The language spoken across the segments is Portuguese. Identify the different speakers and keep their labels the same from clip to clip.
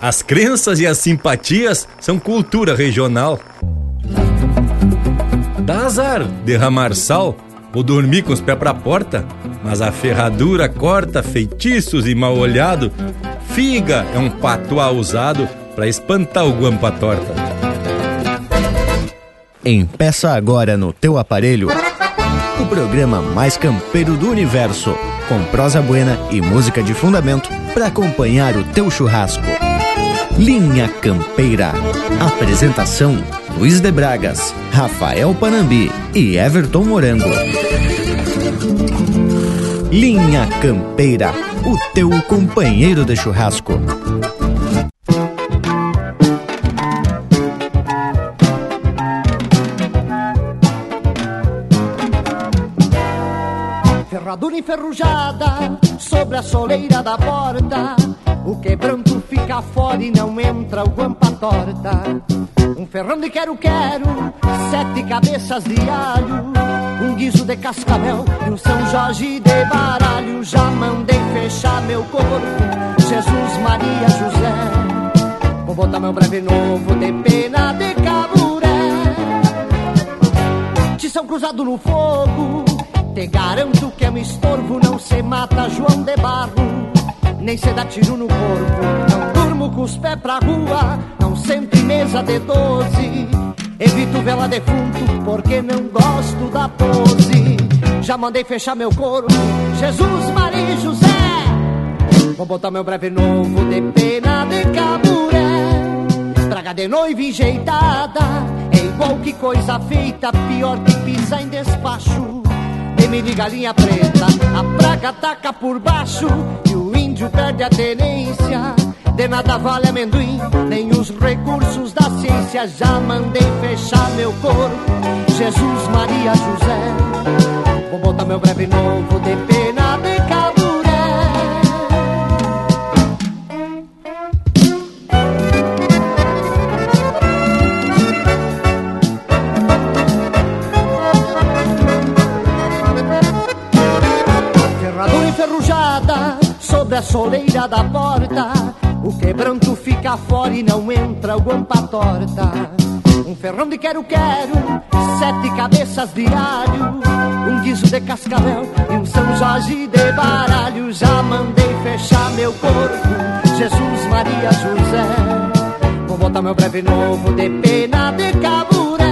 Speaker 1: As crenças e as simpatias são cultura regional. Dá azar derramar sal ou dormir com os pés pra porta, mas a ferradura corta feitiços e mal olhado. Figa é um patuá usado para espantar o guampa torta.
Speaker 2: Empeça agora no teu aparelho o programa mais campeiro do universo, com prosa buena e música de fundamento para acompanhar o teu churrasco. Linha Campeira. Apresentação: Luiz de Bragas, Rafael Panambi e Everton Morango. Linha Campeira, o teu companheiro de churrasco.
Speaker 3: Ferradura enferrujada sobre a soleira da porta. O quebranto fora e não entra o guampa torta. Um ferrão de quero-quero, sete cabeças de alho. Um guiso de cascavel e um São Jorge de baralho. Já mandei fechar meu corpo, Jesus, Maria, José. Vou botar meu breve novo de pena de caburé. Tição cruzado no fogo te garanto que é um estorvo, não se mata João de Barro, nem se dá tiro no corpo. Com os pés pra rua, não em mesa de doze. Evito vela defunto porque não gosto da pose. Já mandei fechar meu corpo, Jesus, Maria e José. Vou botar meu breve novo de pena de caburé. Traga de noiva enjeitada, é igual que coisa feita, pior que pisa em despacho creme de galinha preta. A praga ataca por baixo e o índio perde a tenência. De nada vale amendoim, nem os recursos da ciência. Já mandei fechar meu corpo, Jesus, Maria, José. Vou botar meu breve novo de pena de sobre a soleira da porta. O quebranto fica fora e não entra o guampa torta. Um ferrão de quero-quero, sete cabeças de alho, um guiso de cascavel e um São Jorge de baralho. Já mandei fechar meu corpo, Jesus, Maria, José. Vou botar meu breve novo de pena de caburé.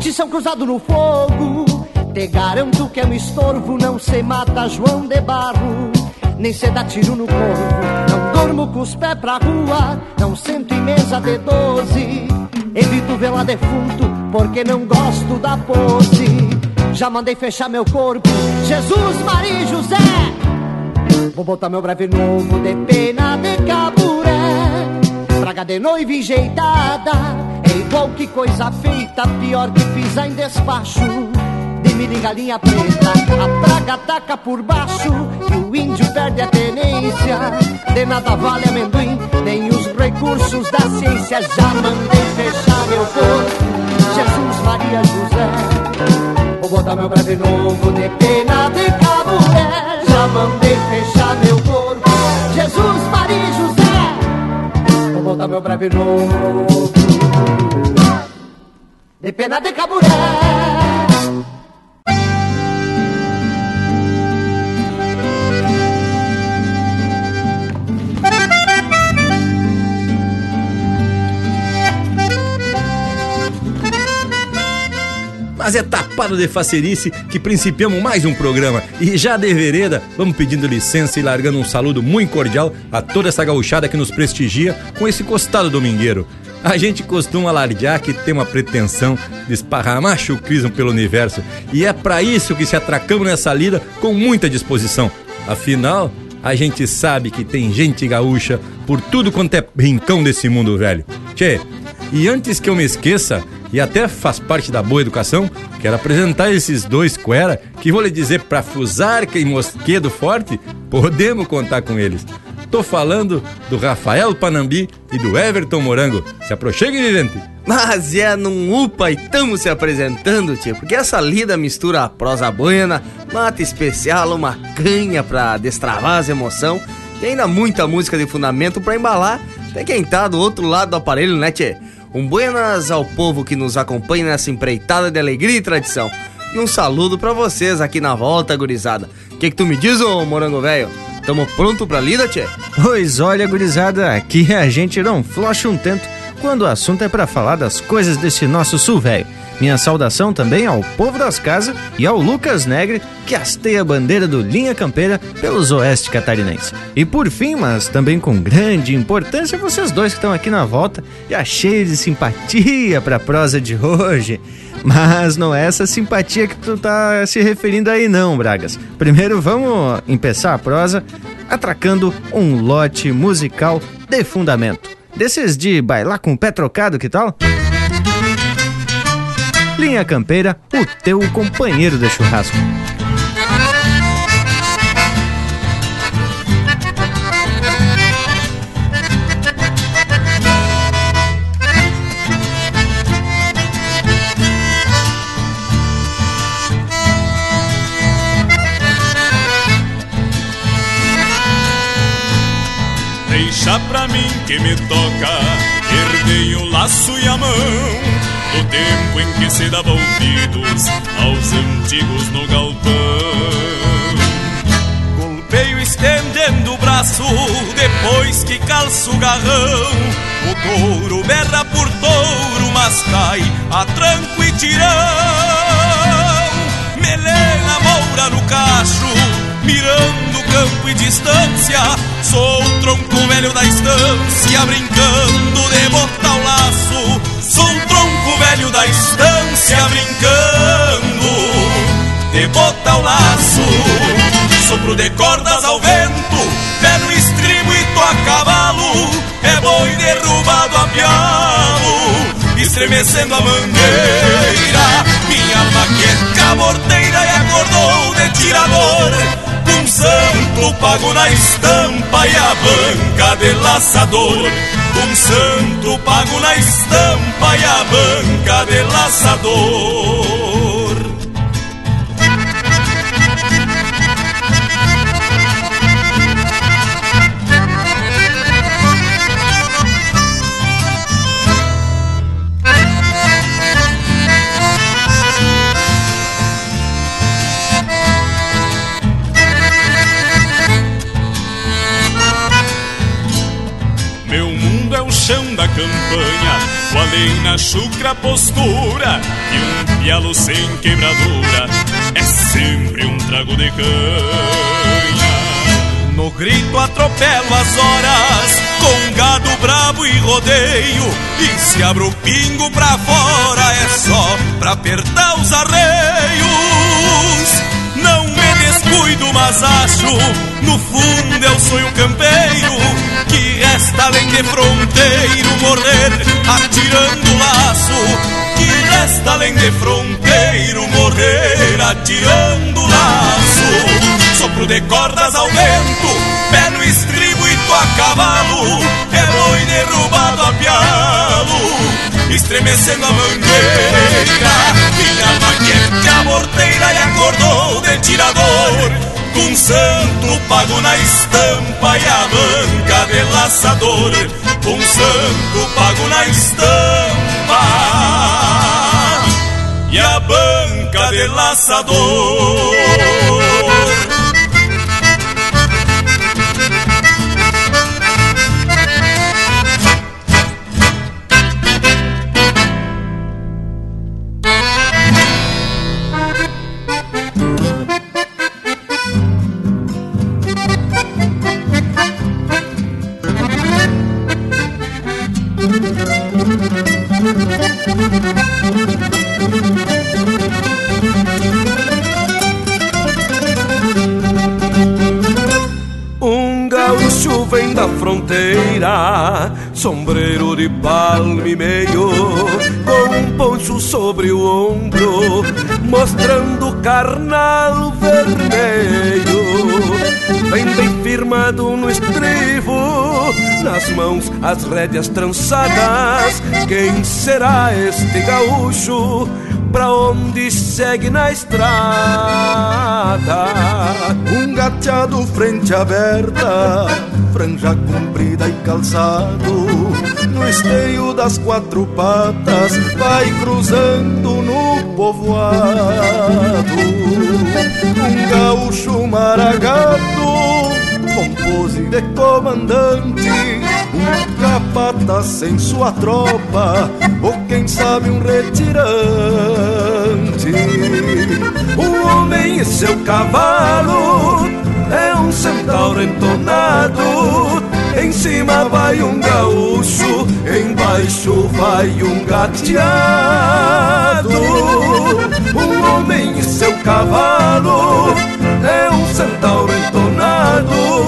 Speaker 3: Tição cruzado no fogo, te garanto que é um estorvo, não se mata João de Barro, nem se dá tiro no corpo. Não durmo com os pés pra rua, não sento em mesa de doze. Evito vela defunto, porque não gosto da pose. Já mandei fechar meu corpo, Jesus, Maria e José. Vou botar meu breve novo de pena de caburé. Praga de noiva enjeitada, é igual que coisa feita, pior que pisa em despacho de e galinha preta. A praga ataca por baixo e o índio perde a tenência. De nada vale amendoim, nem os recursos da ciência. Já mandei fechar meu corpo, Jesus, Maria, José. Vou botar meu breve novo de pena de caburé. Já mandei fechar meu corpo, Jesus, Maria José. Vou botar meu breve novo de pena de caburé.
Speaker 1: Mas é tapado de facerice que principiamos mais um programa. E já de vereda, vamos pedindo licença e largando um saludo muito cordial a toda essa gauchada que nos prestigia com esse costado domingueiro. A gente costuma alardear que tem uma pretensão de esparramar chucrismo pelo universo. E é para isso que se atracamos nessa lida com muita disposição. Afinal, a gente sabe que tem gente gaúcha por tudo quanto é rincão desse mundo velho. Tchê, e antes que eu me esqueça, e até faz parte da boa educação, quero apresentar esses dois cuera que vou lhe dizer pra Fusarca e Mosquedo Forte, podemos contar com eles. Tô falando do Rafael Panambi e do Everton Morango. Se aproxime, vivente!
Speaker 4: Mas é num upa e tamo se apresentando, tio, porque essa lida mistura prosa buena, mata especial, uma canha pra destravar as emoção E ainda muita música de fundamento para embalar até quem tá do outro lado do aparelho, né, tchê? Um buenas ao povo que nos acompanha nessa empreitada de alegria e tradição. E um saludo para vocês aqui na volta, gurizada. O que, que tu me diz, ô morango velho? Tamo pronto pra lida, tchê?
Speaker 2: Pois olha, gurizada, aqui a gente não flocha um tanto quando o assunto é para falar das coisas desse nosso sul velho. Minha saudação também ao povo das casas e ao Lucas Negre, que hasteia a bandeira do Linha Campeira pelos oeste catarinense. E por fim, mas também com grande importância, vocês dois que estão aqui na volta, já cheios de simpatia para a prosa de hoje. Mas não é essa simpatia que tu tá se referindo aí não, Bragas. Primeiro vamos empeçar a prosa atracando um lote musical de fundamento. Desses de bailar com o pé trocado, que tal? Linha Campeira, o teu companheiro de churrasco.
Speaker 5: Deixa pra mim que me toca, herdei o laço e a mão do tempo em que se dava ouvidos aos antigos no galpão. Golpeio estendendo o braço depois que calço o garrão. O touro berra por touro, mas cai a tranco e tirão. Melena moura no cacho, mirando campo e distância. Sou o tronco velho da estância, brincando de botar o laço. Sou o tronco velho da estância, brincando de botar o laço. Sopro de cordas ao vento, pé no estribo e tô a cavalo. É boi derrubado a pialo, estremecendo a mangueira. Minha alma que é caborteira e acordou de tirador santo pago na estampa e a banca de laçador. Um santo pago na estampa e a banca de laçador. Campanha, com a lei na chucra postura e um pialo sem quebradura é sempre um trago de canha. No grito atropelo as horas com gado brabo e rodeio e se abro o pingo pra fora é só pra apertar os arreios. Não me descuido, mas acho no fundo eu sou um campeiro que resta além de fronteiro morrer atirando laço. Que resta além de fronteiro morrer atirando laço. Sopro de cordas ao vento, pé no estribo e tô a cavalo. É boi derrubado a pialo, estremecendo a mangueira. Minha maquete a morteira e acordou de tirador um santo pago na estampa e a banca de laçador. Um santo pago na estampa e a banca de laçador.
Speaker 6: Fronteira, sombreiro de palme meio, com um poncho sobre o ombro, mostrando carnal vermelho. Vem bem firmado no estribo, nas mãos as rédeas trançadas. Quem será este gaúcho? Pra onde segue na estrada? Um gateado frente aberta
Speaker 7: franja comprida e calçado, no esteio das quatro patas, vai cruzando no povoado. Um gaúcho maragato, com pose de comandante, um capata sem sua tropa, ou quem sabe um retirante. Um homem e seu cavalo é um centauro entonado. Em cima vai um gaúcho, embaixo vai um gateado. Um homem e seu cavalo é um centauro entonado.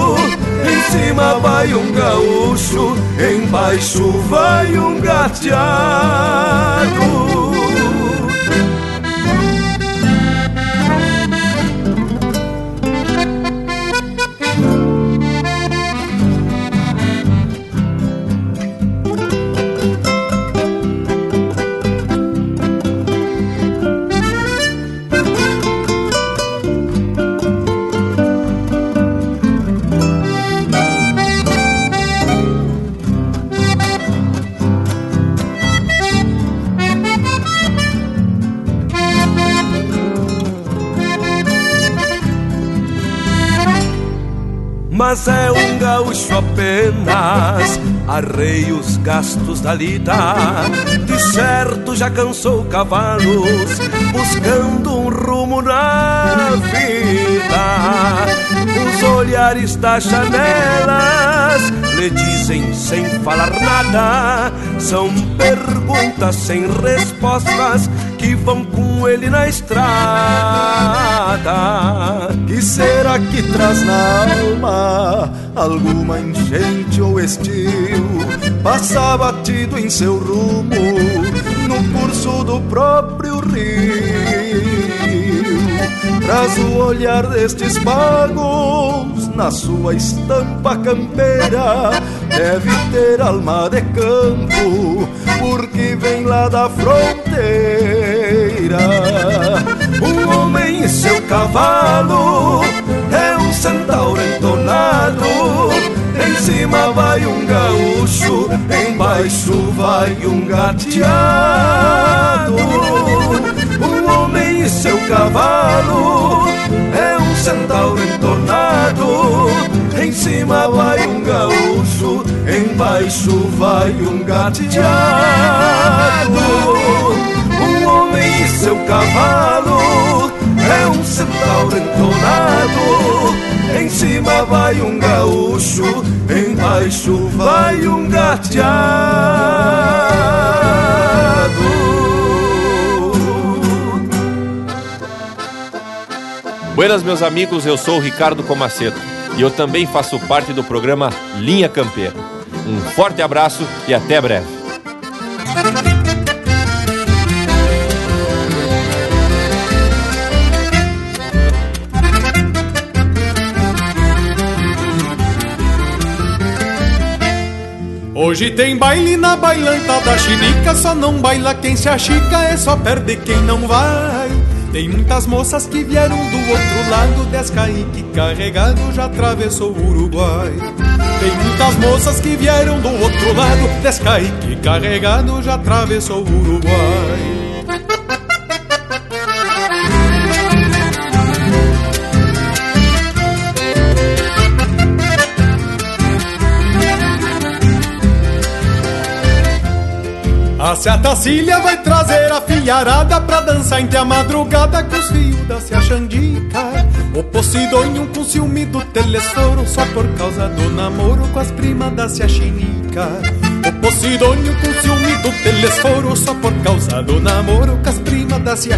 Speaker 7: Vai um gaúcho, embaixo vai um gateado. Mas é um gaúcho apenas. Arrei os gastos da lida, de certo já cansou cavalos, buscando um rumo na vida. Os olhares das janelas lhe dizem sem falar nada, são perguntas sem respostas que vão com ele na estrada. Que será que traz na alma alguma enchente ou estio? Passa batido em seu rumo no curso do próprio rio. Traz o olhar destes pagos na sua estampa campeira. Deve ter alma de campo, porque vem lá da fronteira. Um homem e seu cavalo é um centauro entonado. Em cima vai um gaúcho, embaixo vai um gateado. Um homem e seu cavalo é um centauro entornado. Em cima vai um gaúcho, embaixo vai um gateado. E seu cavalo é um centauro entonado. Em cima vai um gaúcho, embaixo vai um gateado.
Speaker 8: Buenas, meus amigos, eu sou o Ricardo Comaceto e eu também faço parte do programa Linha Campeira. Um forte abraço e até breve.
Speaker 9: Hoje tem baile na bailanta da chinica, só não baila quem se achica, é só perde quem não vai. Tem muitas moças que vieram do outro lado, Descaique carregado já atravessou o Uruguai. Tem muitas moças que vieram do outro lado, Descaique carregado já atravessou o Uruguai. A Seatacília vai trazer a fiarada pra dançar entre a madrugada com os fios da Cia Xandica. O Posidônio com ciúme do telesforo só por causa do namoro com as primas da Cia Chinica. O Posidônio com ciúme do telesforo só por causa do namoro com as primas da Cia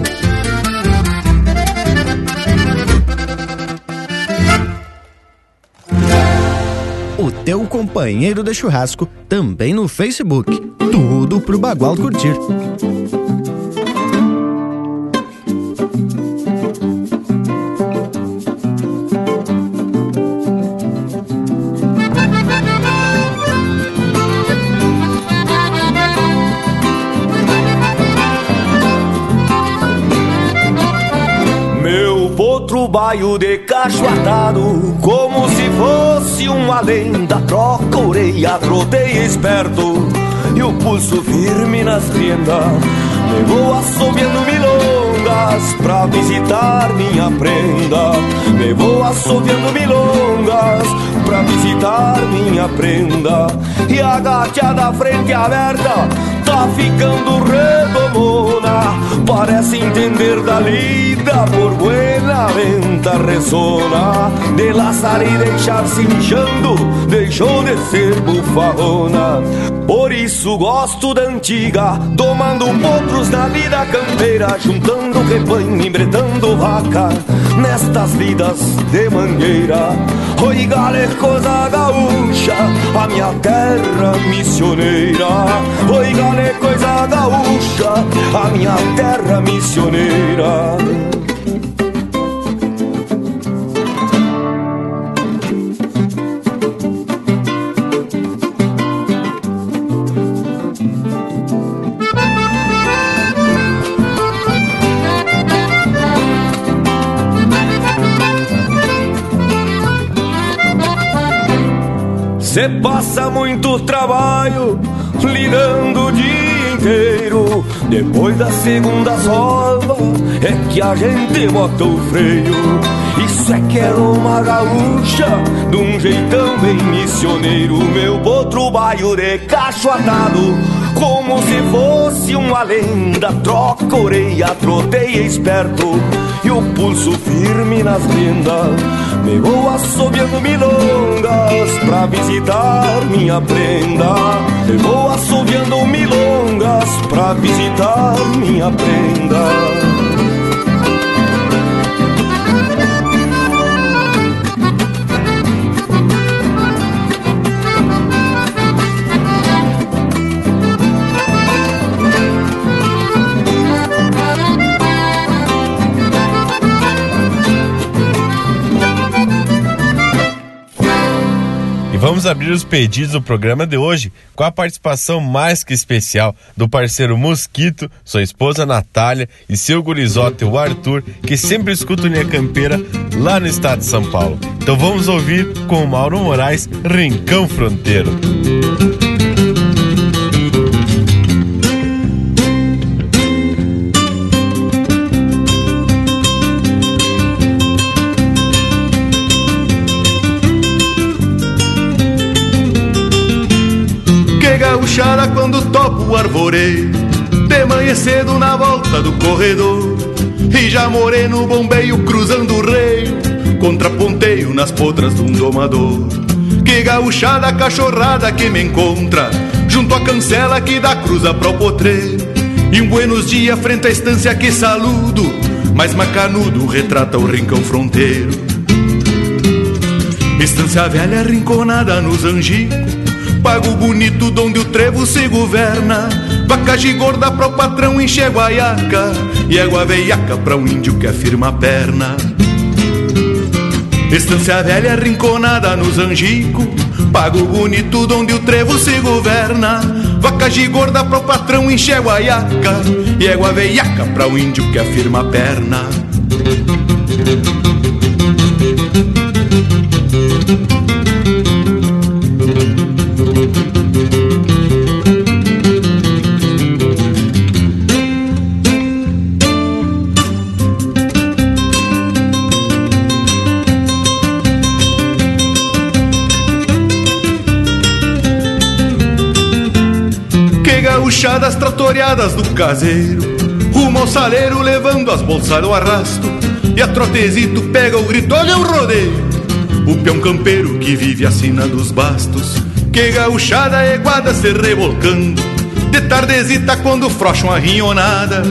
Speaker 2: Teu companheiro de churrasco, também no Facebook. Tudo pro Bagual curtir.
Speaker 10: Meu potro baio de cacho atado, como se fosse uma lenda. Troca orelha, troteia esperto, e o pulso firme nas riendas. Levou assobiando milongas pra visitar minha prenda. Levou assobiando milongas pra visitar minha prenda. E a gatia da frente aberta tá ficando redomona. Parece entender da lida, por buena venta ressona. De laçar e deixar se inchando, deixou de ser bufarrona. Por isso gosto da antiga, tomando potros na vida campeira, juntando rebanho, embretando vaca, nestas vidas de mangueira. Oi, gale, coisa gaúcha, a minha terra missioneira. Oi, gale, coisa gaúcha, a minha terra missioneira. Cê passa muito trabalho lidando o dia inteiro. Depois da segunda sova é que a gente bota o freio. Isso é que era uma gaúcha, de um jeitão bem missioneiro. Meu potro baio de cacho atado, como se fosse uma lenda. Troca orelha, troteia esperto, e o pulso firme nas rendas. Me vou assobiando milongas pra visitar minha prenda. Me vou assobiando milongas pra visitar minha prenda.
Speaker 11: Vamos abrir os pedidos do programa de hoje com a participação mais que especial do parceiro Mosquito, sua esposa Natália e seu gurizote, o Arthur, que sempre escuta Linha Campeira lá no estado de São Paulo. Então vamos ouvir com o Mauro Moraes, Rincão Fronteiro.
Speaker 12: gauchada quando topo o arvoreio De manhã cedo na volta do corredor E já morei no bombeio cruzando o reio Contraponteio nas potras de um domador. Que gauchada cachorrada que me encontra Junto à cancela que dá cruza pro potreiro E um buenos dias frente à estância que saludo Mas macanudo retrata o rincão fronteiro. Estância velha rinconada nos angicos Pago bonito donde o trevo se governa. Vaca gigorda pro patrão enche guaiaca E égua veiaca pra um índio que afirma a perna. Estância velha rinconada nos angico Pago bonito onde o trevo se governa. Vaca gigorda pro patrão enche guaiaca E égua veiaca pra um índio que afirma a perna gauchadas tratoreadas do caseiro Rumo ao saleiro levando as bolsas no arrasto E a trotezito pega o grito, olha o rodeio! O peão campeiro que vive a sina dos bastos Que gauchada eguada se revolcando. De tardezita quando frocham a rinhonada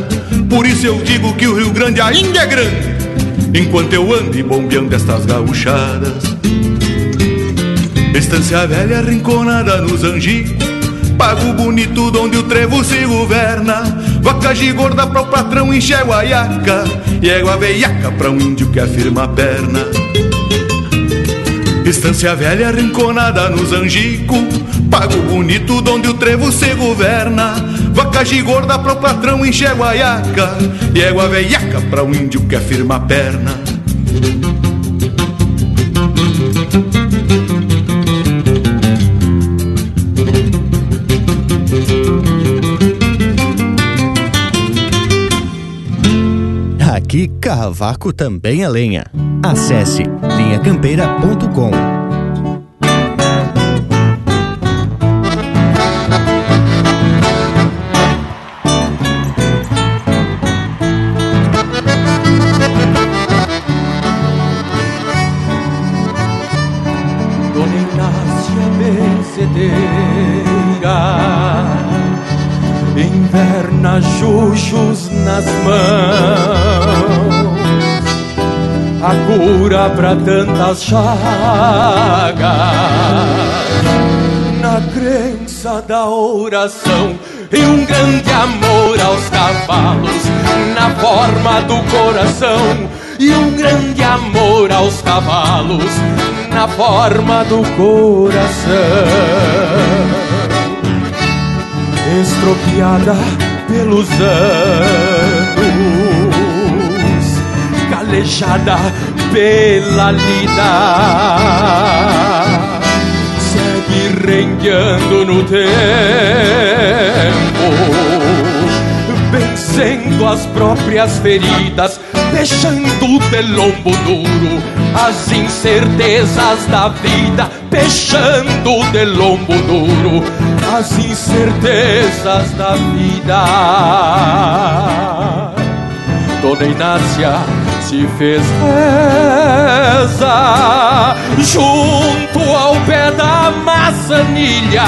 Speaker 12: Por isso eu digo que o Rio Grande ainda é grande Enquanto eu ando bombeando estas gauchadas. Estância velha rinconada nos angicos Pago bonito onde o trevo se governa. Vaca gigorda pro patrão enche guaiaca. E égua veiaca pra um índio que afirma a perna. Estância velha rinconada nos angico. Pago bonito onde o trevo se governa. Vaca gigorda pro patrão enche guaiaca. E égua veiaca pra um índio que afirma a perna
Speaker 2: Aqui, cavaco também é lenha. Acesse linhacampeira.com.
Speaker 13: Dona Inácia benzedeira Inverna chuchos nas mãos cura pra tantas chagas Na crença da oração E um grande amor aos cavalos Na forma do coração e um grande amor aos cavalos na forma do coração. Estropiada pelos anos, calejada pela lida, segue rengueando no tempo vencendo as próprias feridas, deixando de lombo duro as incertezas da vida, fechando de lombo duro as incertezas da vida. Dona Inácia se fez reza junto ao pé da maçanilha.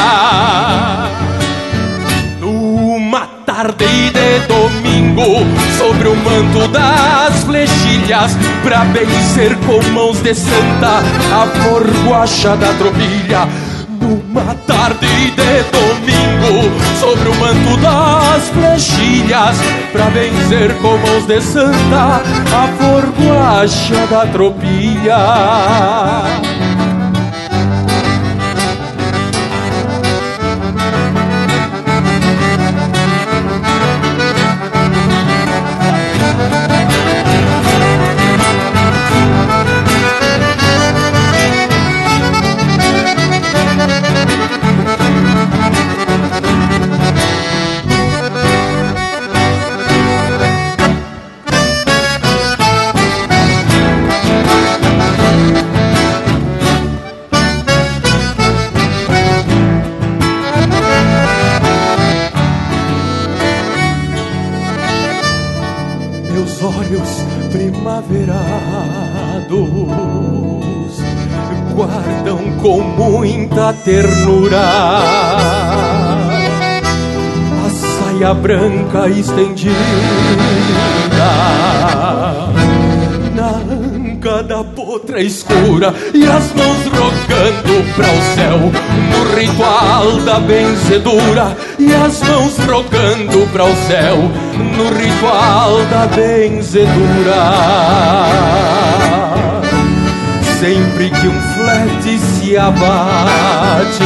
Speaker 13: Numa tarde de domingo Sobre o manto das flechilhas Pra vencer com mãos de santa A forguacha da tropilha Numa tarde de domingo Sobre o manto das flechilhas Pra vencer com mãos de santa A forguacha da tropilha ternura. A saia branca estendida na
Speaker 7: boca da potra escura e as mãos rogando para o céu no ritual da benzedura e as mãos rogando para o céu no ritual da benzedura. Sempre que um flete se abate,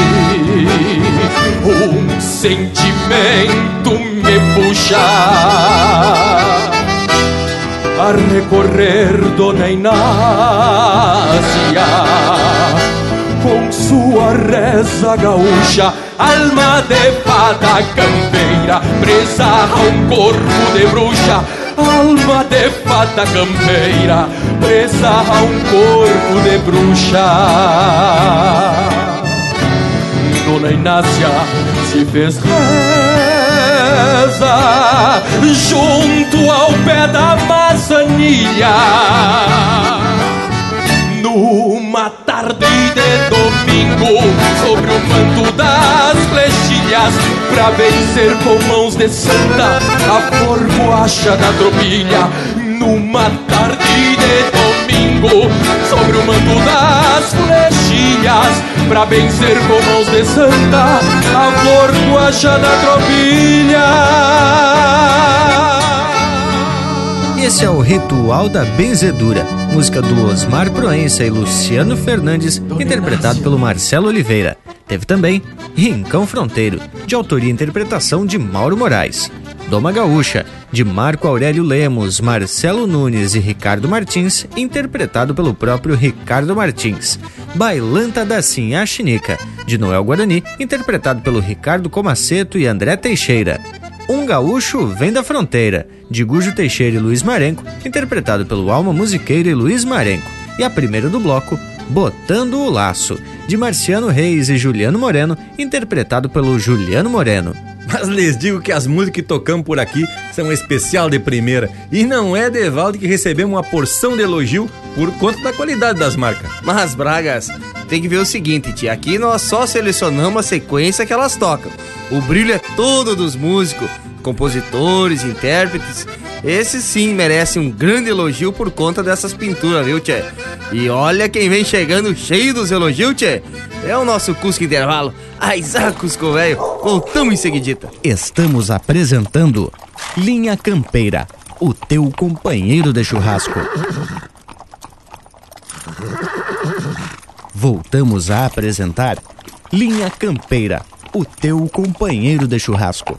Speaker 7: um sentimento me puxa. A recorrer Dona Inácia com sua reza gaúcha, alma de fada campeira, presa a um corpo de bruxa alma de fada campeira, presa a um corpo de bruxa. Dona Inácia se fez reza junto ao pé da maçanilha. Numa tarde de domingo, sobre o manto das flechilhas, pra vencer com mãos de santa a formoacha da tropilha. Numa tarde de domingo, sobre o manto das flechilhas, pra vencer com mãos de santa a formoacha da tropilha.
Speaker 2: Esse é o Ritual da Benzedura, música do Osmar Proença e Luciano Fernandes, interpretado pelo Marcelo Oliveira. Teve também Rincão Fronteiro, de autoria e interpretação de Mauro Moraes. Doma Gaúcha, de Marco Aurélio Lemos, Marcelo Nunes e Ricardo Martins, interpretado pelo próprio Ricardo Martins. Bailanta da Sinha Chinica, de Noel Guarani, interpretado pelo Ricardo Comaceto e André Teixeira. Um Gaúcho Vem da Fronteira, de Gujo Teixeira e Luiz Marenco, interpretado pelo Alma Musiqueira e Luiz Marenco. E a primeira do bloco, Botando o Laço, de Marciano Reis e Juliano Moreno, interpretado pelo Juliano Moreno.
Speaker 1: Mas lhes digo que as músicas que tocamos por aqui são especial de primeira. E não é de Valde que recebemos uma porção de elogio por conta da qualidade das marcas.
Speaker 4: Mas, Bragas, tem que ver o seguinte, tia. Aqui nós só selecionamos a sequência que elas tocam. O brilho é todo dos músicos, compositores, intérpretes. Esses sim merecem um grande elogio por conta dessas pinturas, viu, tchê? E olha quem vem chegando cheio dos elogios, tchê. É o nosso Cusco Intervalo. Ai, Cusco, velho. Voltamos em seguidita.
Speaker 2: Estamos apresentando Linha Campeira, o teu companheiro de churrasco. Voltamos a apresentar Linha Campeira, o teu companheiro de churrasco.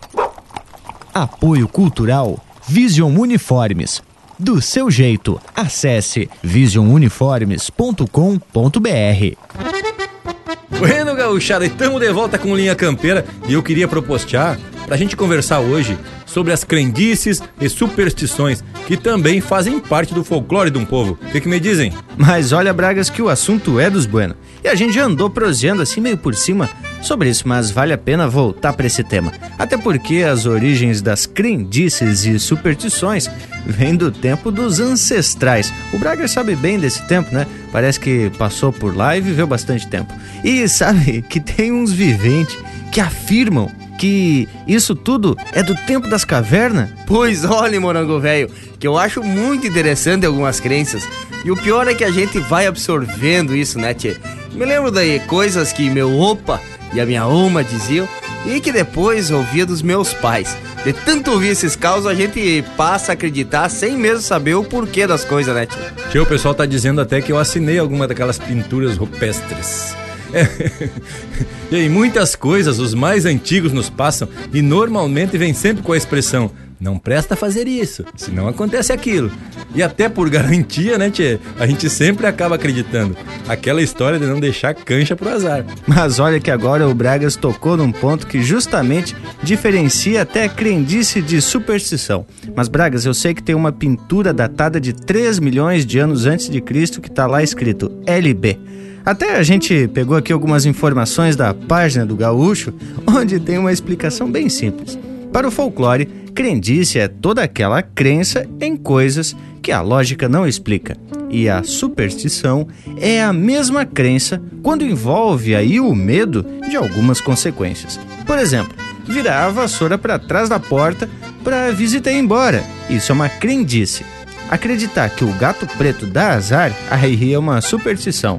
Speaker 2: Apoio Cultural Vision Uniformes. Do seu jeito, acesse visionuniformes.com.br.
Speaker 1: Bueno, gauchada, estamos de volta com Linha Campeira e eu queria propostear pra gente conversar hoje sobre as crendices e superstições que também fazem parte do folclore de um povo. O que, que me dizem?
Speaker 2: Mas olha, Bragas, que o assunto é dos bueno. E a gente já andou proseando assim meio por cima sobre isso, mas vale a pena voltar para esse tema. Até porque as origens das crendices e superstições vêm do tempo dos ancestrais. O Braga sabe bem desse tempo, né? Parece que passou por lá e viveu bastante tempo. E sabe que tem uns viventes que afirmam que isso tudo é do tempo das cavernas?
Speaker 4: Pois olha, morango velho, que eu acho muito interessante algumas crenças. E o pior é que a gente vai absorvendo isso, né, tchê? Me lembro daí coisas que meu opa e a minha uma diziam e que depois ouvia dos meus pais. De tanto ouvir esses causos, a gente passa a acreditar sem mesmo saber o porquê das coisas, né, tio?
Speaker 1: Tio, o pessoal tá dizendo até que eu assinei alguma daquelas pinturas rupestres. É. E muitas coisas os mais antigos nos passam e normalmente vem sempre com a expressão não presta fazer isso, senão acontece aquilo. E até por garantia, né, Tchê? A gente sempre acaba acreditando. Aquela história de não deixar cancha pro azar.
Speaker 2: Mas olha que agora o Bragas tocou num ponto que justamente diferencia até crendice de superstição. Mas Bragas, eu sei que tem uma pintura datada de 3 milhões de anos antes de Cristo que tá lá escrito LB. Até a gente pegou aqui algumas informações da página do Gaúcho, onde tem uma explicação bem simples. Para o folclore, crendice é toda aquela crença em coisas que a lógica não explica. E a superstição é a mesma crença quando envolve aí o medo de algumas consequências. Por exemplo, virar a vassoura para trás da porta para a visita ir embora. Isso é uma crendice. Acreditar que o gato preto dá azar aí é uma superstição,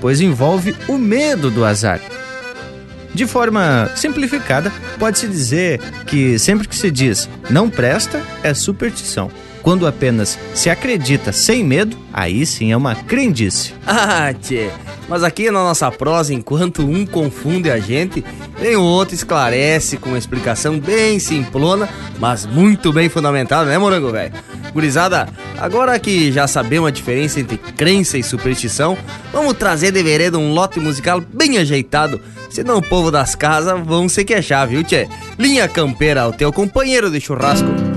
Speaker 2: pois envolve o medo do azar. De forma simplificada, pode-se dizer que sempre que se diz não presta é superstição. Quando apenas se acredita sem medo, aí sim é uma crendice.
Speaker 4: Ah, tchê. Mas aqui na nossa prosa, enquanto um confunde a gente, vem o outro esclarece com uma explicação bem simplona, mas muito bem fundamentada, né, morango velho? Gurizada, agora que já sabemos a diferença entre crença e superstição, vamos trazer de vereda um lote musical bem ajeitado, senão o povo das casas vão se queixar, viu, tchê? Linha Campeira, o teu companheiro de churrasco.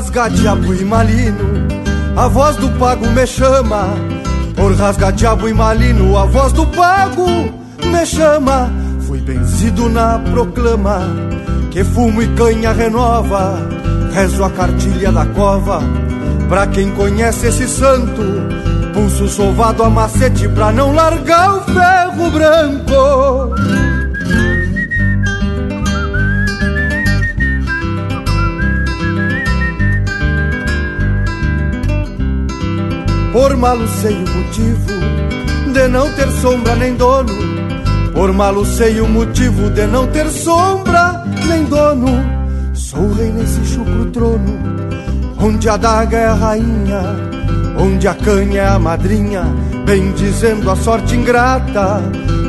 Speaker 14: Rasga diabo e malino, a voz do pago me chama. Por rasga diabo e malino, a voz do pago me chama. Fui benzido na proclama, que fumo e canha renova. Rezo a cartilha da cova, pra quem conhece esse santo. Pulso sovado a macete pra não largar o ferro branco. Por malo sei o motivo de não ter sombra nem dono. Por malo sei o motivo de não ter sombra nem dono. Sou rei nesse chucro trono, onde a daga é a rainha, onde a canha é a madrinha, bem dizendo a sorte ingrata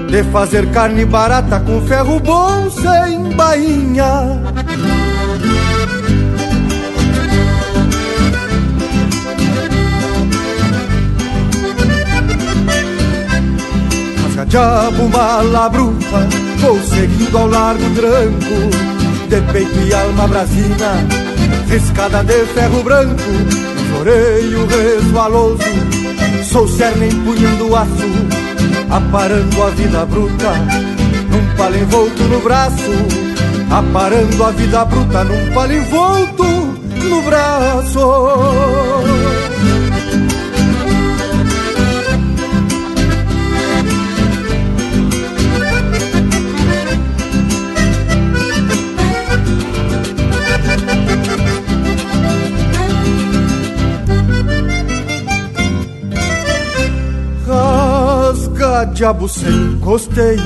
Speaker 14: de fazer carne barata com ferro bom sem bainha. Diabo mala bruta Vou seguindo ao largo tranco De peito e alma brasina Riscada de ferro branco Floreio resvaloso Sou cerne empunhando aço Aparando a vida bruta Num palo envolto no braço Aparando a vida bruta Num palo envolto no braço diabo sem costeio,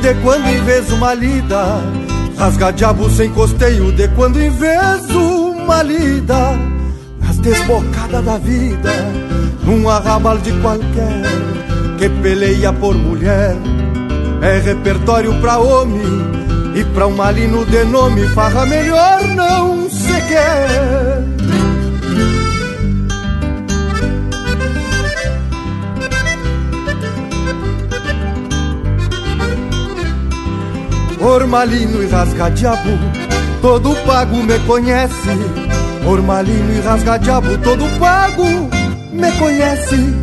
Speaker 14: de quando em vez uma lida. Rasga diabo sem costeio, de quando em vez uma lida. Nas desbocadas da vida, num arrabal de qualquer, que peleia por mulher. É repertório pra homem, e pra um malino de nome, farra melhor não se quer. Ormalino e rasga-diabo, todo pago me conhece. Ormalino e rasga-diabo, todo pago me conhece.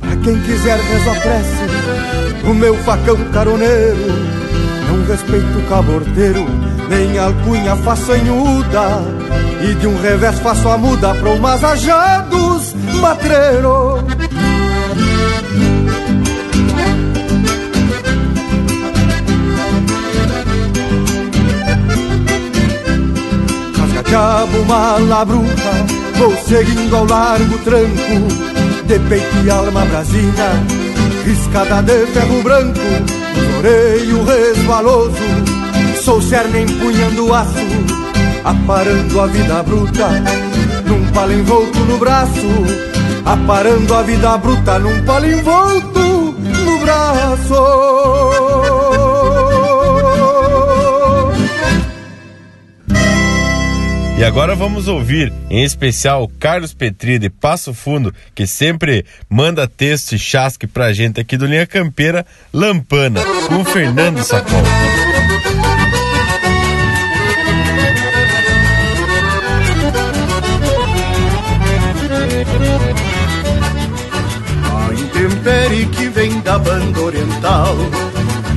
Speaker 14: Pra quem quiser rezo a prece, o meu facão caroneiro. Não respeito caborteiro, nem alcunha façanhuda. E de um revés faço a muda pra umas ajados matreiro. Diabo mala bruta, vou seguindo ao largo tranco, de peito e alma brasina, riscada de ferro branco, floreio resvaloso, sou cerne empunhando aço, aparando a vida bruta, num palo envolto no braço, aparando a vida bruta, num palo envolto no braço.
Speaker 11: E agora vamos ouvir, em especial, o Carlos Petri de Passo Fundo, que sempre manda texto e chasque pra gente aqui do Linha Campeira, Lampana, com o Fernando Sacol.
Speaker 14: A intempérie que vem da banda oriental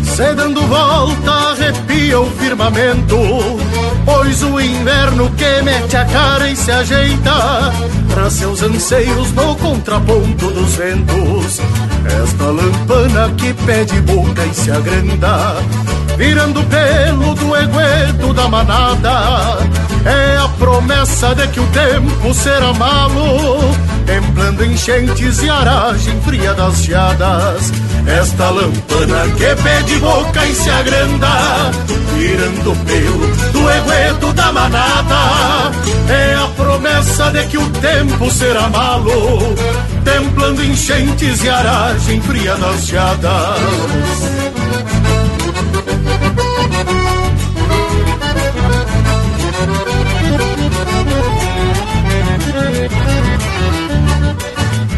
Speaker 14: Se dando volta arrepia o firmamento Pois o inverno que mete a cara e se ajeita Para seus anseios no contraponto dos ventos
Speaker 6: Esta lampana que pede boca e se agranda, virando pelo do egueto da manada, é a promessa de que o tempo será malo, templando enchentes e aragem fria das geadas. Esta lampana que pede boca e se agranda, virando pelo do egueto da manada, é a promessa de que o tempo será malo, templando enchentes e aragem fria das geadas.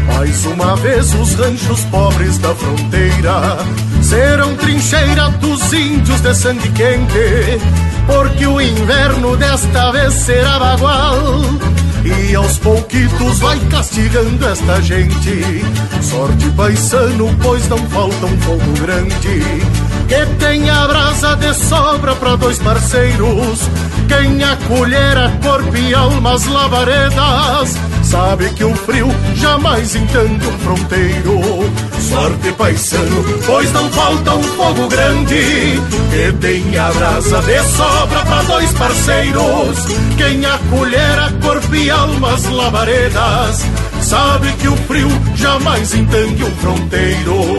Speaker 6: Mais uma vez os ranchos pobres da fronteira serão trincheira dos índios de sangue quente, porque o inverno desta vez será bagual. E aos pouquitos vai castigando esta gente. Sorte paisano, pois não falta um fogo grande. Que tenha brasa de sobra para dois parceiros. Quem acolher a corpo e almas lavaredas sabe que o frio jamais entende um fronteiro. Sorte paisano, pois não falta um fogo grande que tenha brasa de sobra para dois parceiros. Quem acolher a corpo e almas lavaredas sabe que o frio jamais entende um fronteiro.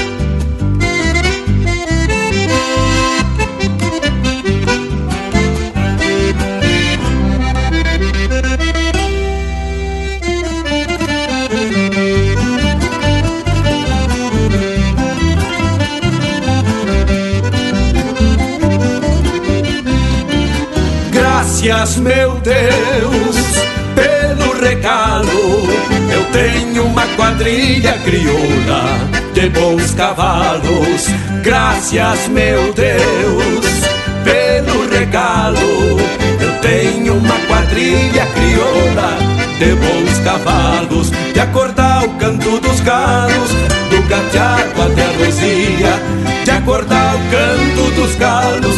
Speaker 7: Graças, meu Deus, pelo regalo. Eu tenho uma quadrilha crioula de bons cavalos. Graças, meu Deus, pelo regalo. Eu tenho uma quadrilha crioula de bons cavalos. De acordar o canto dos galos, do gateado até a rosilha. De acordar o canto dos galos,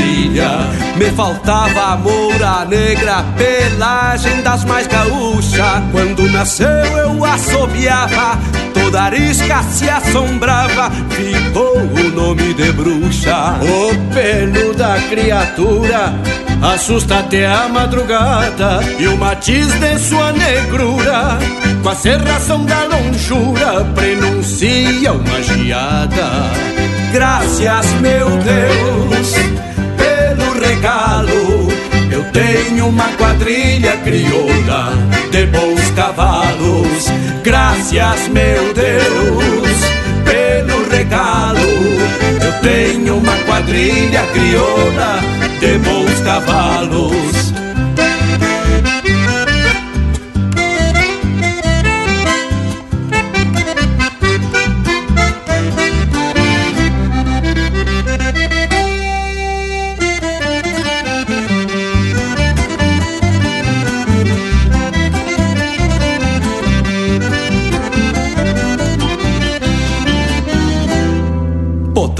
Speaker 7: até a rosilha. Me faltava a moura negra, pelagem das mais gaúcha. Quando nasceu eu assobiava, toda arisca se assombrava, ficou o nome de bruxa.
Speaker 15: O pelo da criatura assusta até a madrugada
Speaker 7: E o matiz de sua negrura, com a serração da longura, prenuncia uma geada. Graças, meu Deus, Eu tenho uma quadrilha crioula de bons cavalos. Graças, meu Deus, pelo regalo. Eu tenho uma quadrilha crioula de bons cavalos.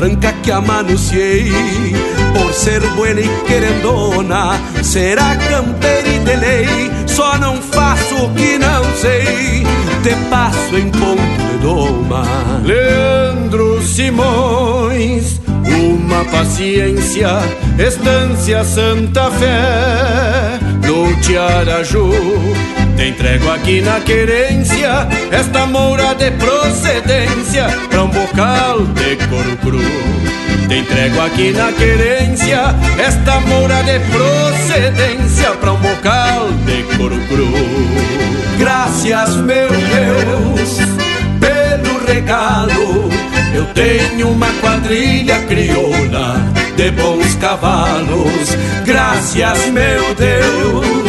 Speaker 7: Tranca que amanunciei. Por ser buena e querendona Será campeira e de lei Só não faço o que não sei. Te passo em ponto de doma. Leandro Simões Uma paciência Estância Santa Fé. No Tiaraju te entrego aqui na querência esta moura de procedência pra um bocal de couro cru. Te entrego aqui na querência esta moura de procedência pra um bocal de couro cru. Graças, meu Deus, pelo regalo. Eu tenho uma quadrilha crioula de bons cavalos. Graças, meu Deus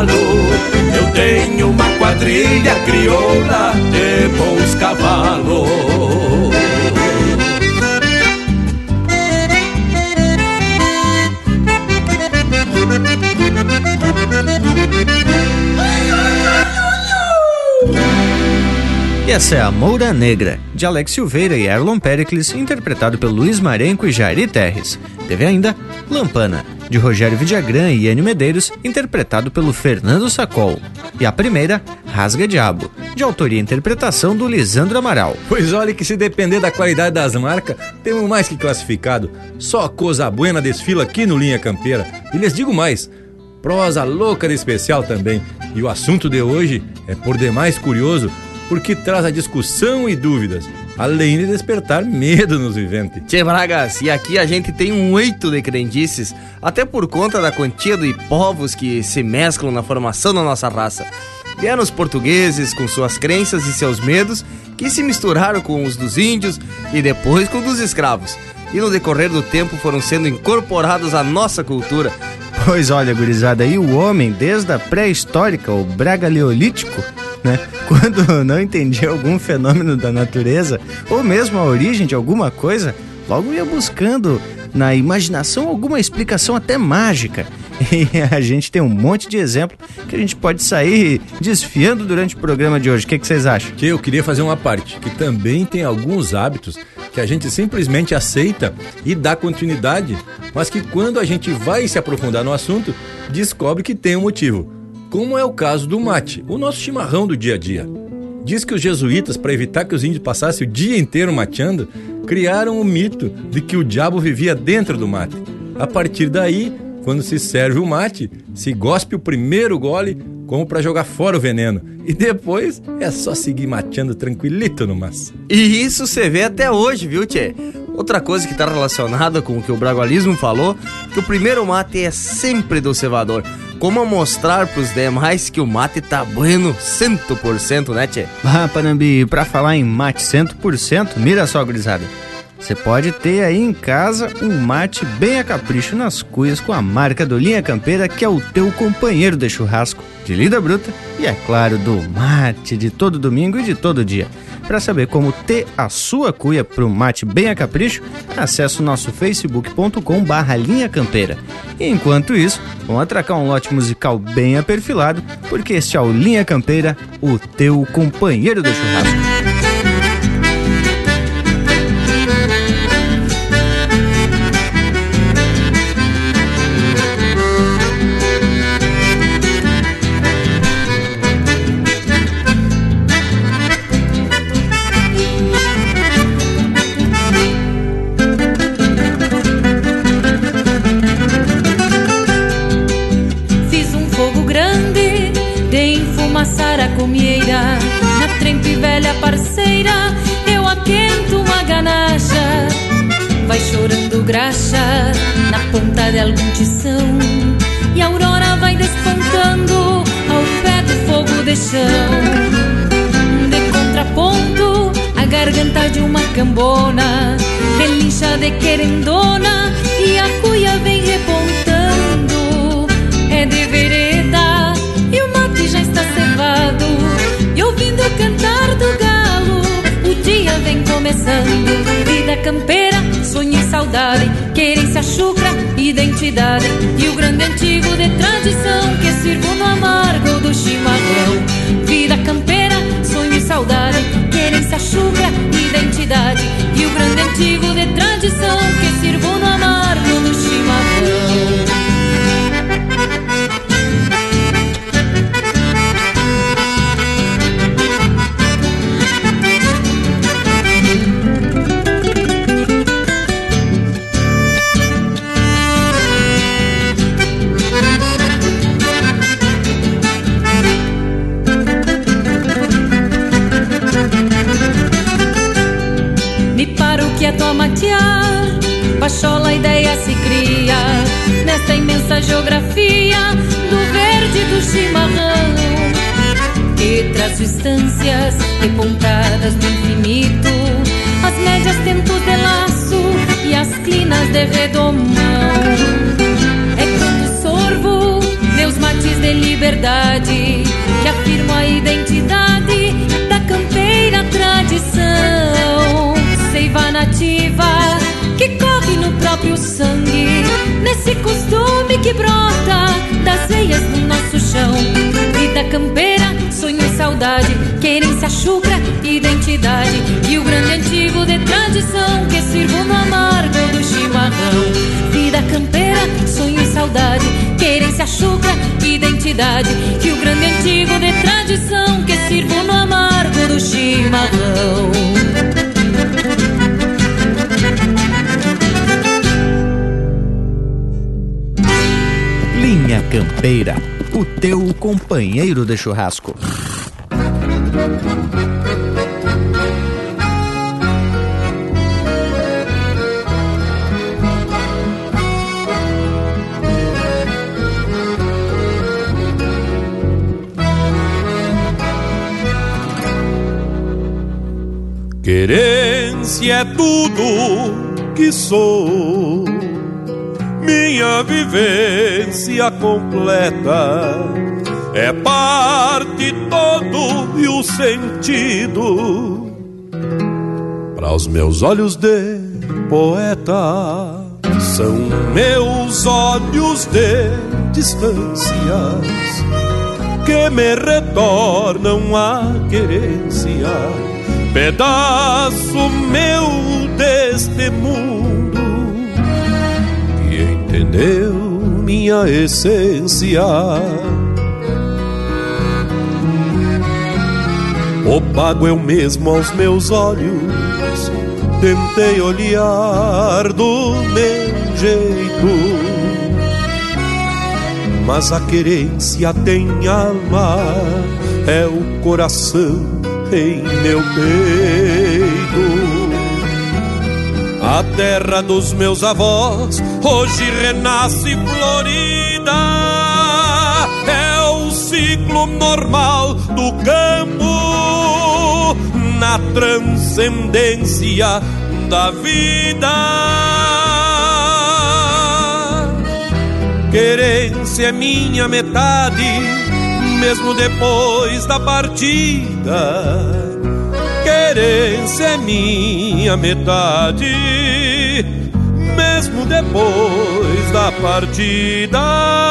Speaker 7: regalo. Eu tenho uma quadrilha crioula de bons cavalos.
Speaker 2: E essa é a Moura Negra, de Alex Silveira e Erlon Pericles, interpretado pelo Luiz Marenco e Jairi Terres. Teve ainda Lampana, de Rogério Vidagrã e Enio Medeiros, interpretado pelo Fernando Sacol. E a primeira, Rasga Diabo, de autoria e interpretação do Lisandro Amaral.
Speaker 1: Pois olha que se depender da qualidade das marcas, temos mais que classificado. Só coisa buena desfila aqui no Linha Campeira. E lhes digo mais, prosa louca de especial também. E o assunto de hoje é por demais curioso, porque traz a discussão e dúvidas, além de despertar medo nos viventes.
Speaker 4: Tchê Bragas, e aqui a gente tem um oito de crendices, até por conta da quantia de povos que se mesclam na formação da nossa raça. Vieram os portugueses com suas crenças e seus medos, que se misturaram com os dos índios e depois com os dos escravos. E no decorrer do tempo foram sendo incorporados à nossa cultura.
Speaker 2: Pois olha, gurizada, aí o homem, desde a pré-histórica, o bragaleolítico, né? Quando não entendia algum fenômeno da natureza, ou mesmo a origem de alguma coisa, logo ia buscando na imaginação alguma explicação até mágica. E a gente tem um monte de exemplo que a gente pode sair desfiando durante o programa de hoje. O que, que vocês acham?
Speaker 1: Que eu queria fazer uma parte, que também tem alguns hábitos que a gente simplesmente aceita e dá continuidade, mas que quando a gente vai se aprofundar no assunto, descobre que tem um motivo como é o caso do mate, o nosso chimarrão do dia a dia. Diz que os jesuítas, para evitar que os índios passassem o dia inteiro mateando, criaram o mito de que o diabo vivia dentro do mate. A partir daí, quando se serve o mate, se gospe o primeiro gole como para jogar fora o veneno. E depois é só seguir mateando tranquilito no mas.
Speaker 4: E isso você vê até hoje, viu, Tchê? Outra coisa que está relacionada com o que o bragualismo falou, que o primeiro mate é sempre do cevador como mostrar pros demais que o mate tá bueno 100%, né, tchê?
Speaker 2: Ah, Panambi, pra falar em mate 100%, mira só, gurizada. Você pode ter aí em casa um mate bem a capricho nas cuias com a marca do Linha Campeira, que é o teu companheiro de churrasco, de lida bruta e, é claro, do mate de todo domingo e de todo dia. Para saber como ter a sua cuia para um mate bem a capricho, acesse o nosso facebook.com barra linha campeira. E enquanto isso, vamos atracar um lote musical bem aperfilado, porque este é o Linha Campeira, o teu companheiro de churrasco.
Speaker 16: Identidade e o grande antigo de tradição que sirvo no amargo do chimarrão.
Speaker 2: Linha Campeira, o teu companheiro de churrasco.
Speaker 7: Querência é tudo que sou, minha vivência completa é parte todo e o sentido. Para os meus olhos de poeta são meus olhos de distâncias que me retornam a querência pedaço meu deste mundo que entendeu minha essência. O pago eu mesmo aos meus olhos, tentei olhar do meu jeito. Mas a querência tem alma, é o coração em meu peito. A terra dos meus avós hoje renasce florida. É o ciclo normal do campo na transcendência da vida. Querência é minha metade mesmo depois da partida. Querência é minha metade, mesmo depois da partida.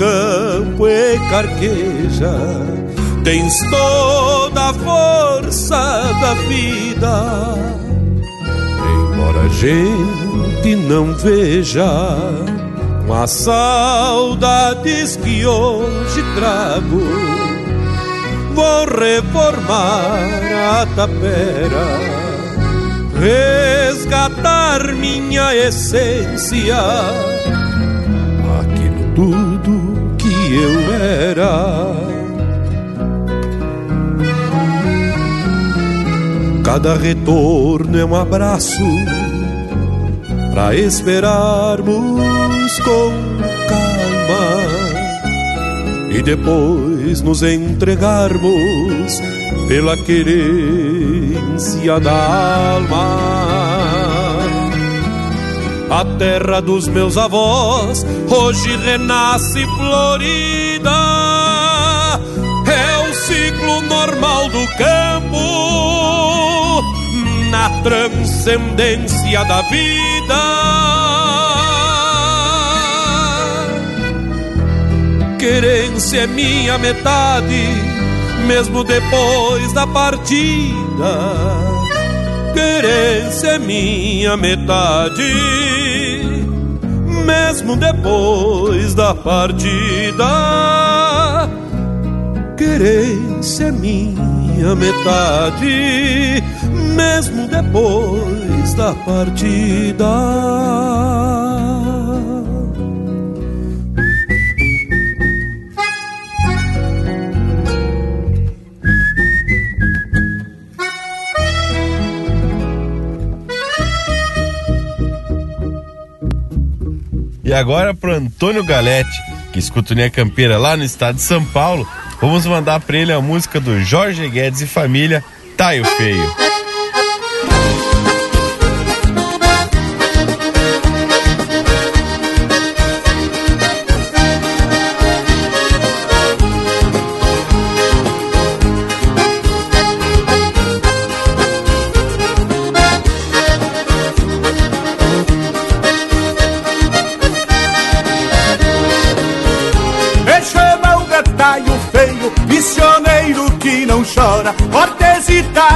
Speaker 7: Campo e carqueja. Tens toda a força da vida, embora a gente não veja com as saudades que hoje trago. Vou reformar a tapera resgatar minha essência, Cada retorno é um abraço para esperarmos com calma e depois nos entregarmos pela querência da alma. A terra dos meus avós hoje renasce florida. É o ciclo normal do campo na transcendência da vida. Querência
Speaker 15: é minha metade, mesmo depois da partida. Querência é minha metade, mesmo depois da partida. Querência minha metade, mesmo depois da partida.
Speaker 11: E agora pro Antônio Galete, que escuta Linha Campeira lá no estado de São Paulo, vamos mandar para ele a música do Jorge Guedes e família, Taio Feio.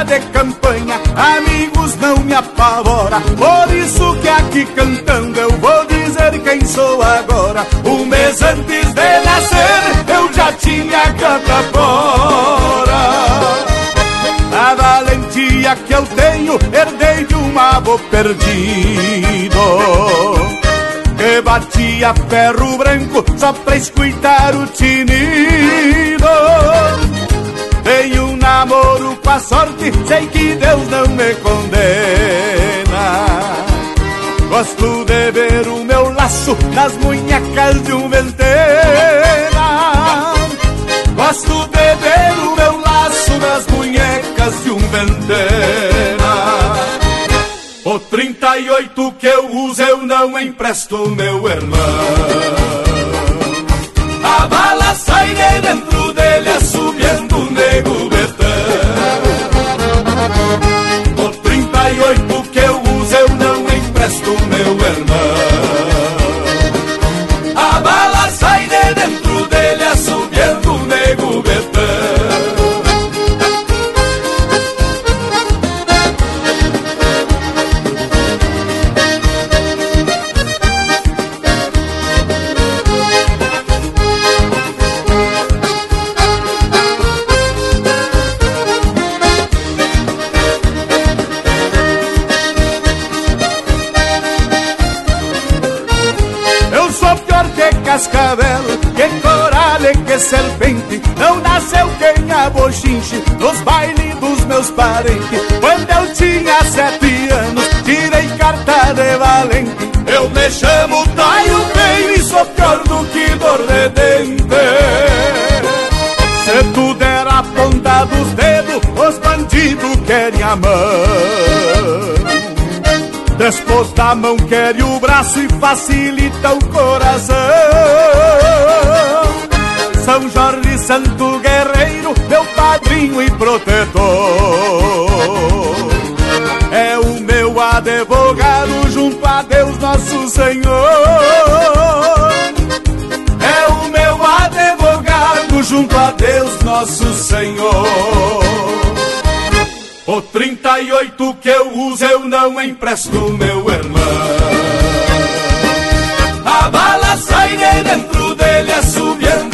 Speaker 17: De campanha, amigos não me apavora. Por isso que aqui cantando eu vou dizer quem sou agora. Um mês antes de nascer eu já tinha canta fora. A valentia que eu tenho herdei de um avô perdido que batia ferro branco só pra escutar o tinido. A sorte, sei que Deus não me condena. Gosto de ver o meu laço nas munhecas de um ventena. Gosto de ver o meu laço nas munhecas de um ventena. O 38 que eu uso eu não empresto, meu irmão. A bala sai de dentro dele, assobiando tinha sete anos, tirei carta de valente. Eu me chamo Taio Feio e sou pior do que dor de. Se tu der a ponta dos dedos, os bandidos querem a mão. Depois da mão quer o braço e facilita o coração. São Jorge Santo Guerreiro, meu padrinho e protetor. Advogado junto a Deus nosso Senhor. É o meu advogado junto a Deus nosso Senhor. O 38 que eu uso eu não empresto, meu irmão. A bala sai de dentro dele, assobiando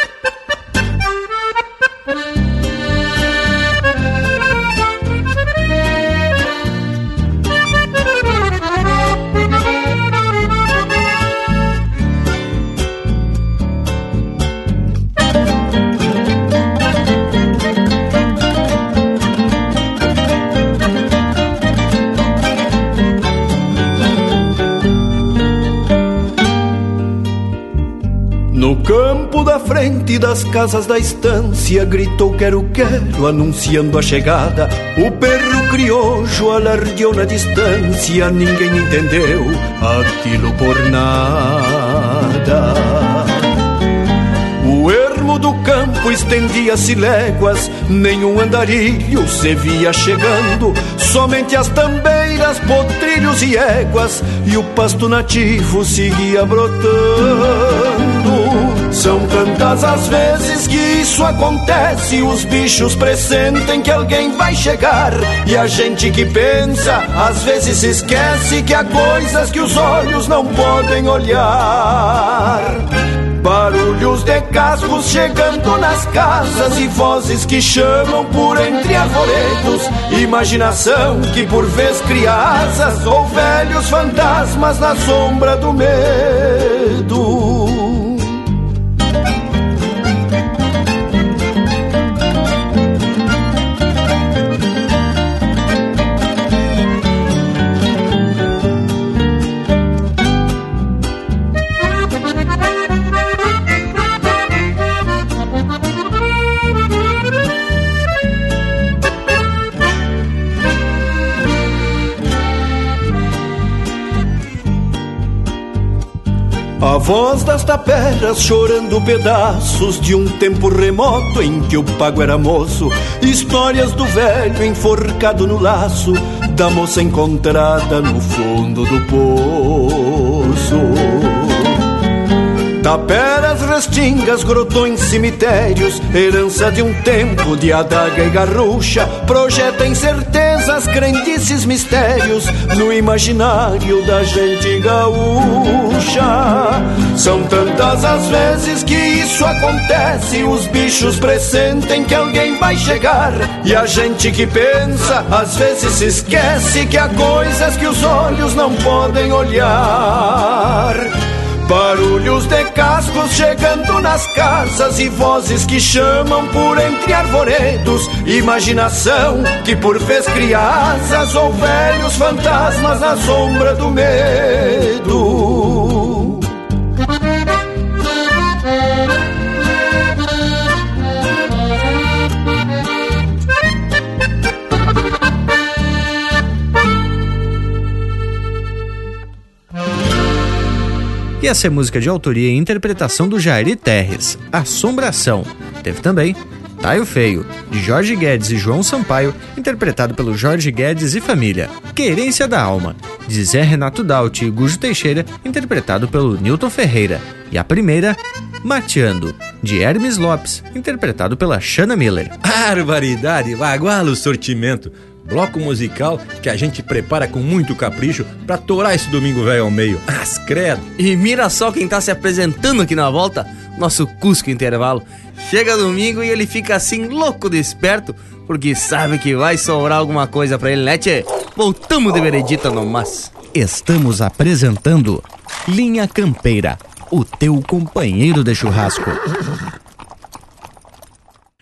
Speaker 7: Das casas da estância gritou quero quero anunciando a chegada. O perro criojo alardeou na distância, ninguém entendeu aquilo por nada. O ermo do campo estendia-se léguas, nenhum andarilho se via chegando, somente as tambeiras, potrilhos e éguas, e o pasto nativo seguia brotando. São tantas as vezes que isso acontece, os bichos pressentem que alguém vai chegar, e a gente que pensa, às vezes se esquece que há coisas que os olhos não podem olhar. Barulhos de cascos chegando nas casas e vozes que chamam por entre arvoredos. Imaginação que por vez cria asas ou velhos fantasmas na sombra do medo. Voz das taperas chorando pedaços de um tempo remoto em que o pago era moço. Histórias do velho enforcado no laço, da moça encontrada no fundo do poço. Taperas, restingas, grotões, cemitérios, herança de um tempo de adaga e garrucha, projeta incertezas, crendices, mistérios no imaginário da gente gaúcha. São tantas as vezes que isso acontece, os bichos pressentem que alguém vai chegar, e a gente que pensa, às vezes se esquece que há coisas que os olhos não podem olhar. Barulhos de cascos chegando nas casas e vozes que chamam por entre arvoredos. Imaginação que por vez cria asas ou velhos fantasmas na sombra do medo.
Speaker 2: Essa é música de autoria e interpretação do Jairi Terres, Assombração. Teve também Taio Feio, de Jorge Guedes e João Sampaio, interpretado pelo Jorge Guedes e família. Querência da Alma, de Zé Renato Daut e Gujo Teixeira, interpretado pelo Newton Ferreira. E a primeira, Mateando, de Hermes Lopes, interpretado pela Shanna Miller.
Speaker 1: Barbaridade, baguala o sortimento. Bloco musical que a gente prepara com muito capricho pra torar esse domingo velho ao meio. As credo.
Speaker 4: E mira só quem tá se apresentando aqui na volta, nosso Cusco Intervalo. Chega domingo e ele fica assim louco desperto, porque sabe que vai sobrar alguma coisa pra ele, né, tchê? Voltamos de veredita no mas.
Speaker 2: Estamos apresentando Linha Campeira, o teu companheiro de churrasco.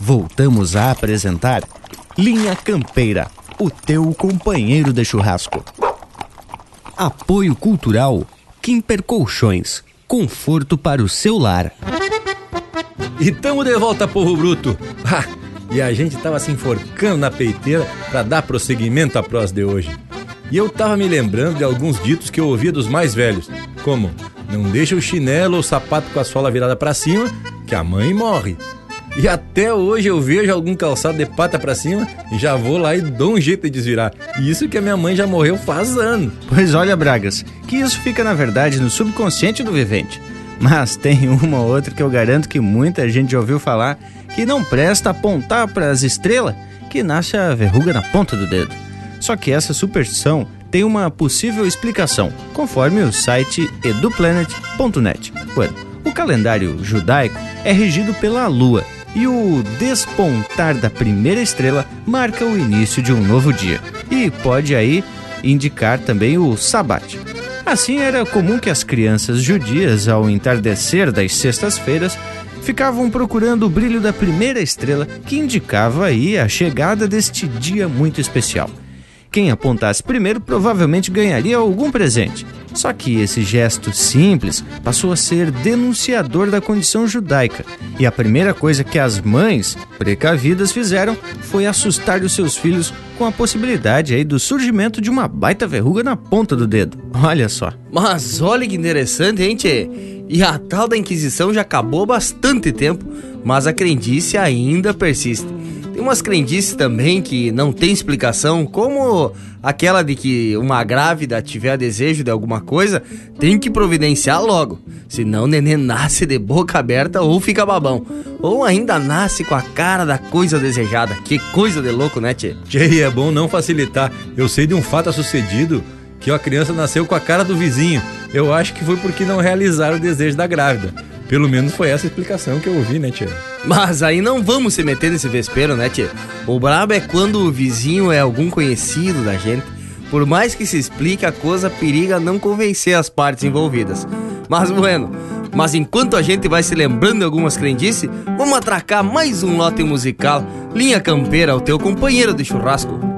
Speaker 2: Voltamos a apresentar Linha Campeira, o teu companheiro de churrasco. Apoio Cultural Kimper Colchões, conforto para o seu lar.
Speaker 1: E tamo de volta, povo bruto. Ah, e a gente tava se enforcando na peiteira para dar prosseguimento à prosa de hoje. E eu tava me lembrando de alguns ditos que eu ouvia dos mais velhos, como não deixa o chinelo ou o sapato com a sola virada para cima, que a mãe morre. E até hoje eu vejo algum calçado de pata para cima já vou lá e dou um jeito de desvirar. E isso que a minha mãe já morreu faz anos.
Speaker 2: Pois olha, Bragas, que isso fica na verdade no subconsciente do vivente. Mas tem uma ou outra que eu garanto que muita gente já ouviu falar que não presta apontar para as estrelas que nasce a verruga na ponta do dedo. Só que essa superstição tem uma possível explicação, conforme o site eduplanet.net. Bueno, o calendário judaico é regido pela lua e o despontar da primeira estrela marca o início de um novo dia e pode aí indicar também o sabat. Assim era comum que as crianças judias, ao entardecer das sextas-feiras, ficavam procurando o brilho da primeira estrela que indicava aí a chegada deste dia muito especial. Quem apontasse primeiro provavelmente ganharia algum presente. Só que esse gesto simples passou a ser denunciador da condição judaica. E a primeira coisa que as mães, precavidas, fizeram foi assustar os seus filhos com a possibilidade aí do surgimento de uma baita verruga na ponta do dedo. Olha só.
Speaker 4: Mas olha que interessante, hein, tchê? E a tal da Inquisição já acabou há bastante tempo, mas a crendice ainda persiste. Tem umas crendices também que não tem explicação, como aquela de que uma grávida tiver desejo de alguma coisa, tem que providenciar logo. Senão o neném nasce de boca aberta ou fica babão. Ou ainda nasce com a cara da coisa desejada. Que coisa de louco, né, Tchê?
Speaker 1: Tchê, é bom não facilitar. Eu sei de um fato sucedido que a criança nasceu com a cara do vizinho. Eu acho que foi porque não realizaram o desejo da grávida. Pelo menos foi essa a explicação que eu ouvi, né, tia?
Speaker 4: Mas aí não vamos se meter nesse vespeiro, né, tia? O brabo é quando o vizinho é algum conhecido da gente. Por mais que se explique, a coisa periga não convencer as partes envolvidas. Mas, bueno, mas enquanto a gente vai se lembrando de algumas crendices, vamos atracar mais um lote musical. Linha Campeira, o teu companheiro de churrasco.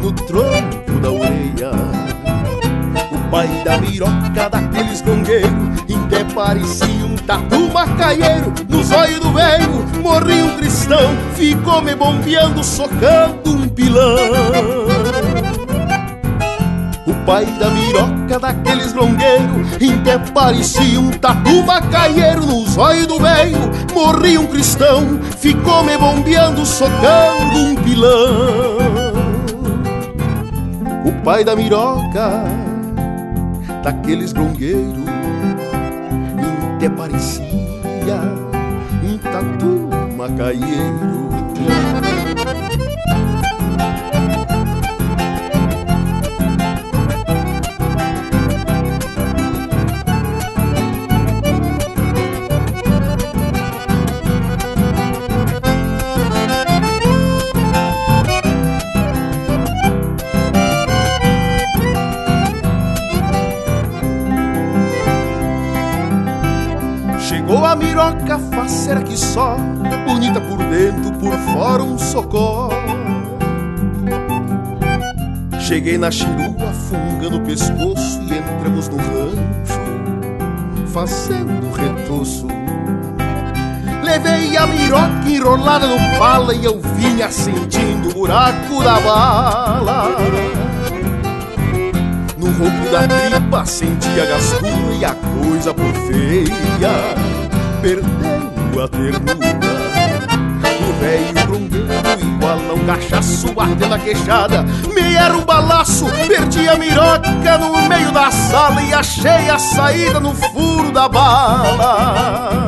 Speaker 18: no tronco da orelha. O pai da miroca daqueles gongueiros, em que parecia um tatu macaieiro, nos olhos do velho morri um cristão, ficou me bombeando, socando um pilão. O pai da miroca daqueles longueiros Em que parecia um tatu macaieiro Nos olhos do velho morri um cristão Ficou me bombeando, socando um pilão o pai da miroca, daqueles grongueiros, até parecia um tatu macaieiro. Cheguei na chirua, fungando o pescoço E entramos no rancho Fazendo retoço. Levei a miroca enrolada no pala E eu vinha sentindo o buraco da bala. No ronco da tripa senti a gastura e a coisa por feia Perdendo a ternura velho grongueiro igual a um cachaço ardendo a queixada Me era um balaço, perdi a miroca no meio da sala E achei a saída no furo da bala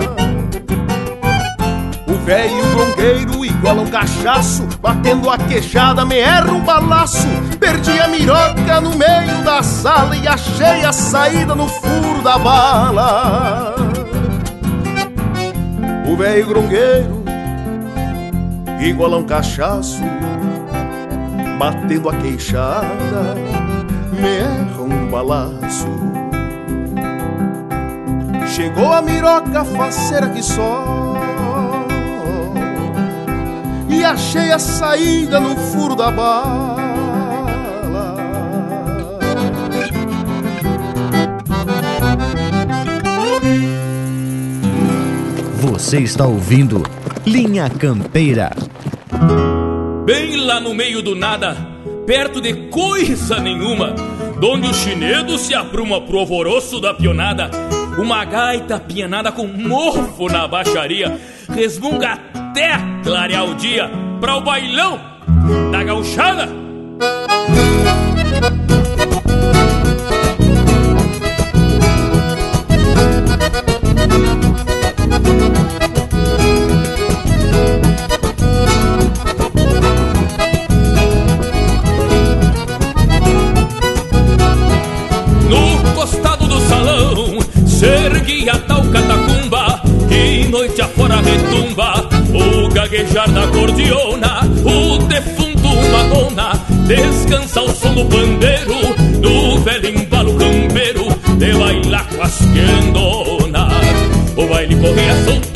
Speaker 18: o velho grongueiro igual um cachaço, batendo a queixada me erra um balaço. Perdi a miroca no meio da sala e achei a saída no furo da bala. O velho grongueiro igual a um cachaço, batendo a queixada me erra um balaço. Chegou a miroca faceira que só E achei a saída no furo da bala
Speaker 2: Você está ouvindo Linha Campeira.
Speaker 13: No meio do nada, perto de coisa nenhuma, donde o chinedo se apruma pro alvoroço da pionada, uma gaita pianada com mofo na baixaria, resmunga até clarear o dia pra o bailão da gauchada. O gaguejar da cordiona O defunto Madonna Descansa o som do pandeiro Do velho embalo campeiro De bailar com as quendonas. O baile corria solto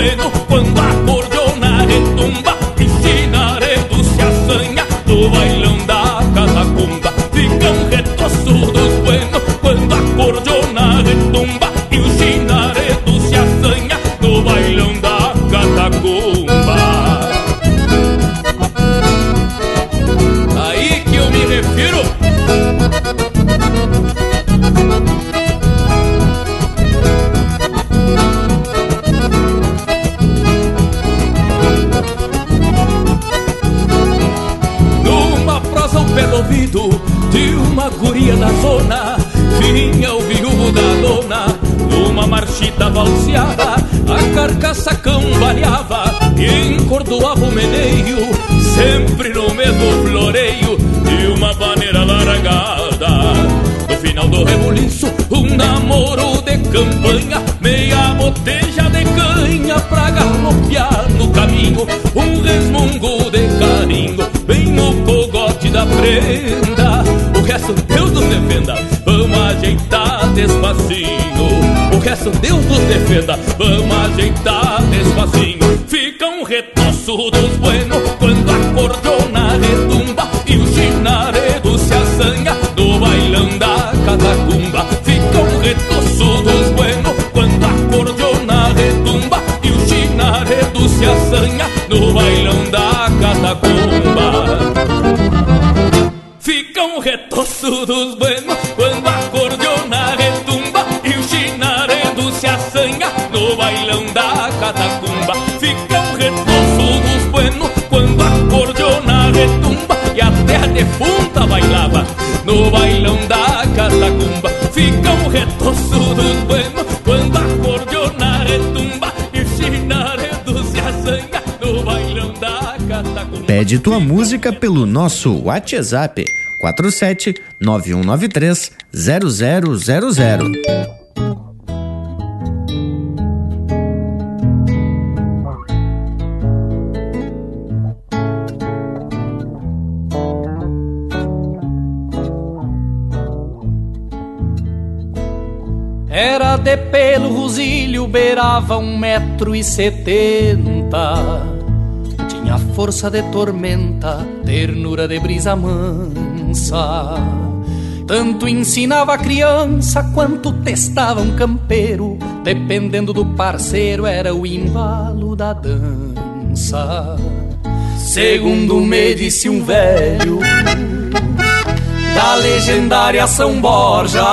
Speaker 13: retoço dos guria da zona. Vinha o viúvo da dona Numa marchita valseada A carcaça cambaleava E encordoava o meneio Sempre no mesmo floreio De uma maneira largada. No final do rebuliço Um namoro de campanha Meia boteja de canha Pra galopear no caminho. Um defenda. Vamos ajeitar despacinho O resto Deus nos defenda. Vamos ajeitar despacinho Fica um retoço dos buenos Quando a cordiona retumba E o chinaredo se assanha No bailão da catacumba. Fica um retoço dos buenos Quando a cordiona retumba E o chinaredo se assanha No bailão da catacumba dos buenos Quando a cordiona retumba E o chinaredo se assanha No bailão da catacumba Fica um retoço dos buenos Quando a cordiona retumba E a terra defunta bailava No bailão da catacumba Fica um retoço dos buenos Quando a cordiona retumba E o chinaredo se assanha No bailão da catacumba
Speaker 2: Pede tua música pelo nosso WhatsApp 47 9193 0000.
Speaker 19: Era de pelo rosilho, beirava um metro e setenta. Tinha força de tormenta, ternura de brisa mansa. Tanto ensinava a criança quanto testava um campeiro. Dependendo do parceiro, era o embalo da dança. Segundo me disse um velho, da legendária São Borja.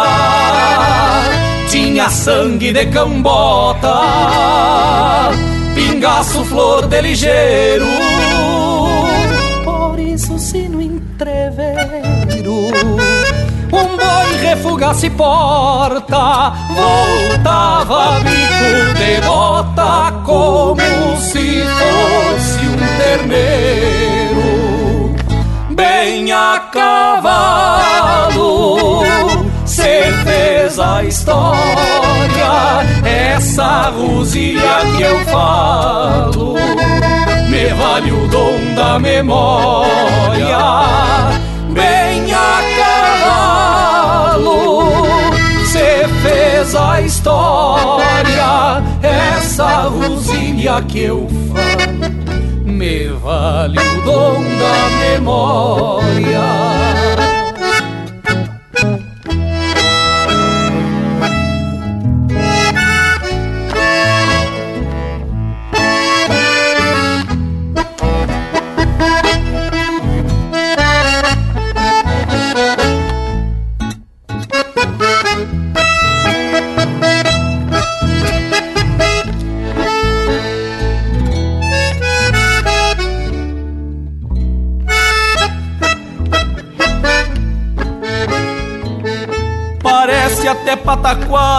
Speaker 19: Tinha sangue de cambota, pingaço flor de ligeiro. Refugasse porta, voltava bico de bota como se fosse um terneiro, bem a cavalo. Se fez a história, essa rosilha que eu falo, me vale o dom da memória, bem a fez a história, essa rosilha que eu falo, me vale o dom da memória.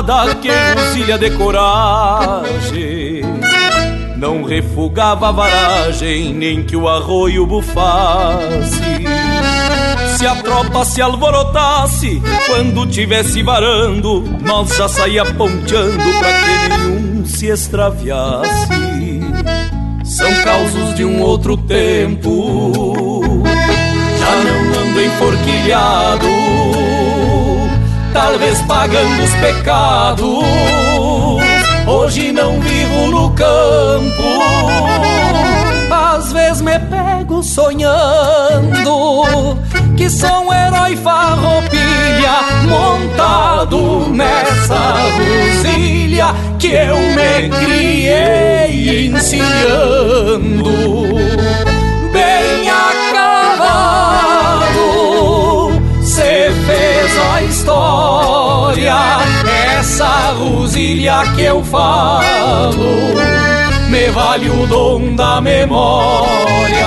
Speaker 19: Pataquada que rosilha de coragem. Não refugava a varagem, nem que o arroio bufasse. Se a tropa se alvorotasse, quando tivesse varando Nós já saía ponteando pra que nenhum se extraviasse. São causos de um outro tempo Já não ando enforquilhado talvez pagando os pecados. Hoje não vivo no campo, às vezes me pego sonhando que sou um herói farroupilha montado nessa rosilha que eu me criei encilhando Se fez a história, essa rosilha que eu falo, me vale o dom da memória.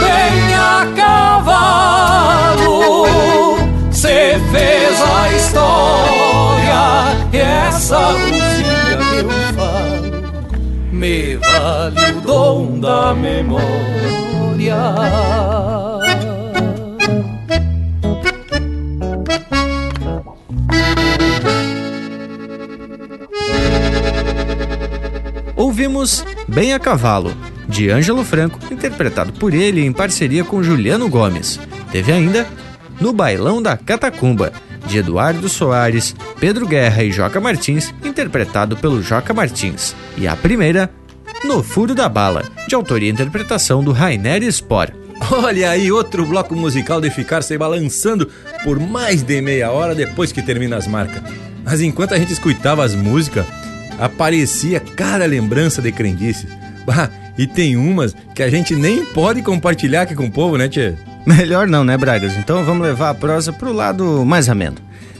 Speaker 19: Bem a cavalo, se fez a história, essa rosilha que eu falo, me vale o dom da memória.
Speaker 2: Ouvimos Bem a Cavalo, de Ângelo Franco, interpretado por ele em parceria com Juliano Gomes. Teve ainda No Bailão da Catacumba, de Eduardo Soares, Pedro Guerra e Joca Martins, interpretado pelo Joca Martins. E a primeira, No Furo da Bala, de autoria e interpretação do Rainer Spor.
Speaker 1: Olha aí, outro bloco musical de ficar se balançando por mais de meia hora depois que termina as marcas. Mas enquanto a gente escutava as músicas, aparecia cada lembrança de crendice. Bah, e tem umas que a gente nem pode compartilhar aqui com o povo, né, Tchê?
Speaker 2: Melhor não, né, Bragas? Então vamos levar a prosa pro lado mais ameno.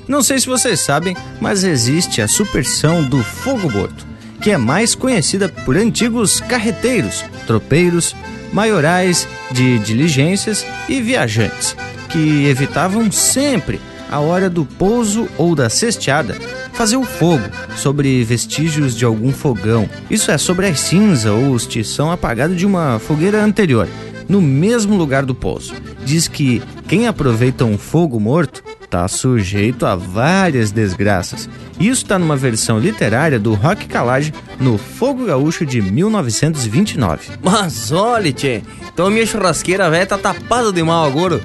Speaker 2: Não sei se vocês sabem, mas existe a superstição do fogo morto, que é mais conhecida por antigos carreteiros, tropeiros, maiorais de diligências e viajantes, que evitavam sempre a hora do pouso ou da cesteada fazer o fogo sobre vestígios de algum fogão. Isso é sobre a cinza ou os tição apagado de uma fogueira anterior, no mesmo lugar do pouso. Diz que quem aproveita um fogo morto está sujeito a várias desgraças. Isso está numa versão literária do Rock Calage no Fogo Gaúcho de 1929.
Speaker 4: Mas olha, tchê, então minha churrasqueira velha tá tapada de mal agora.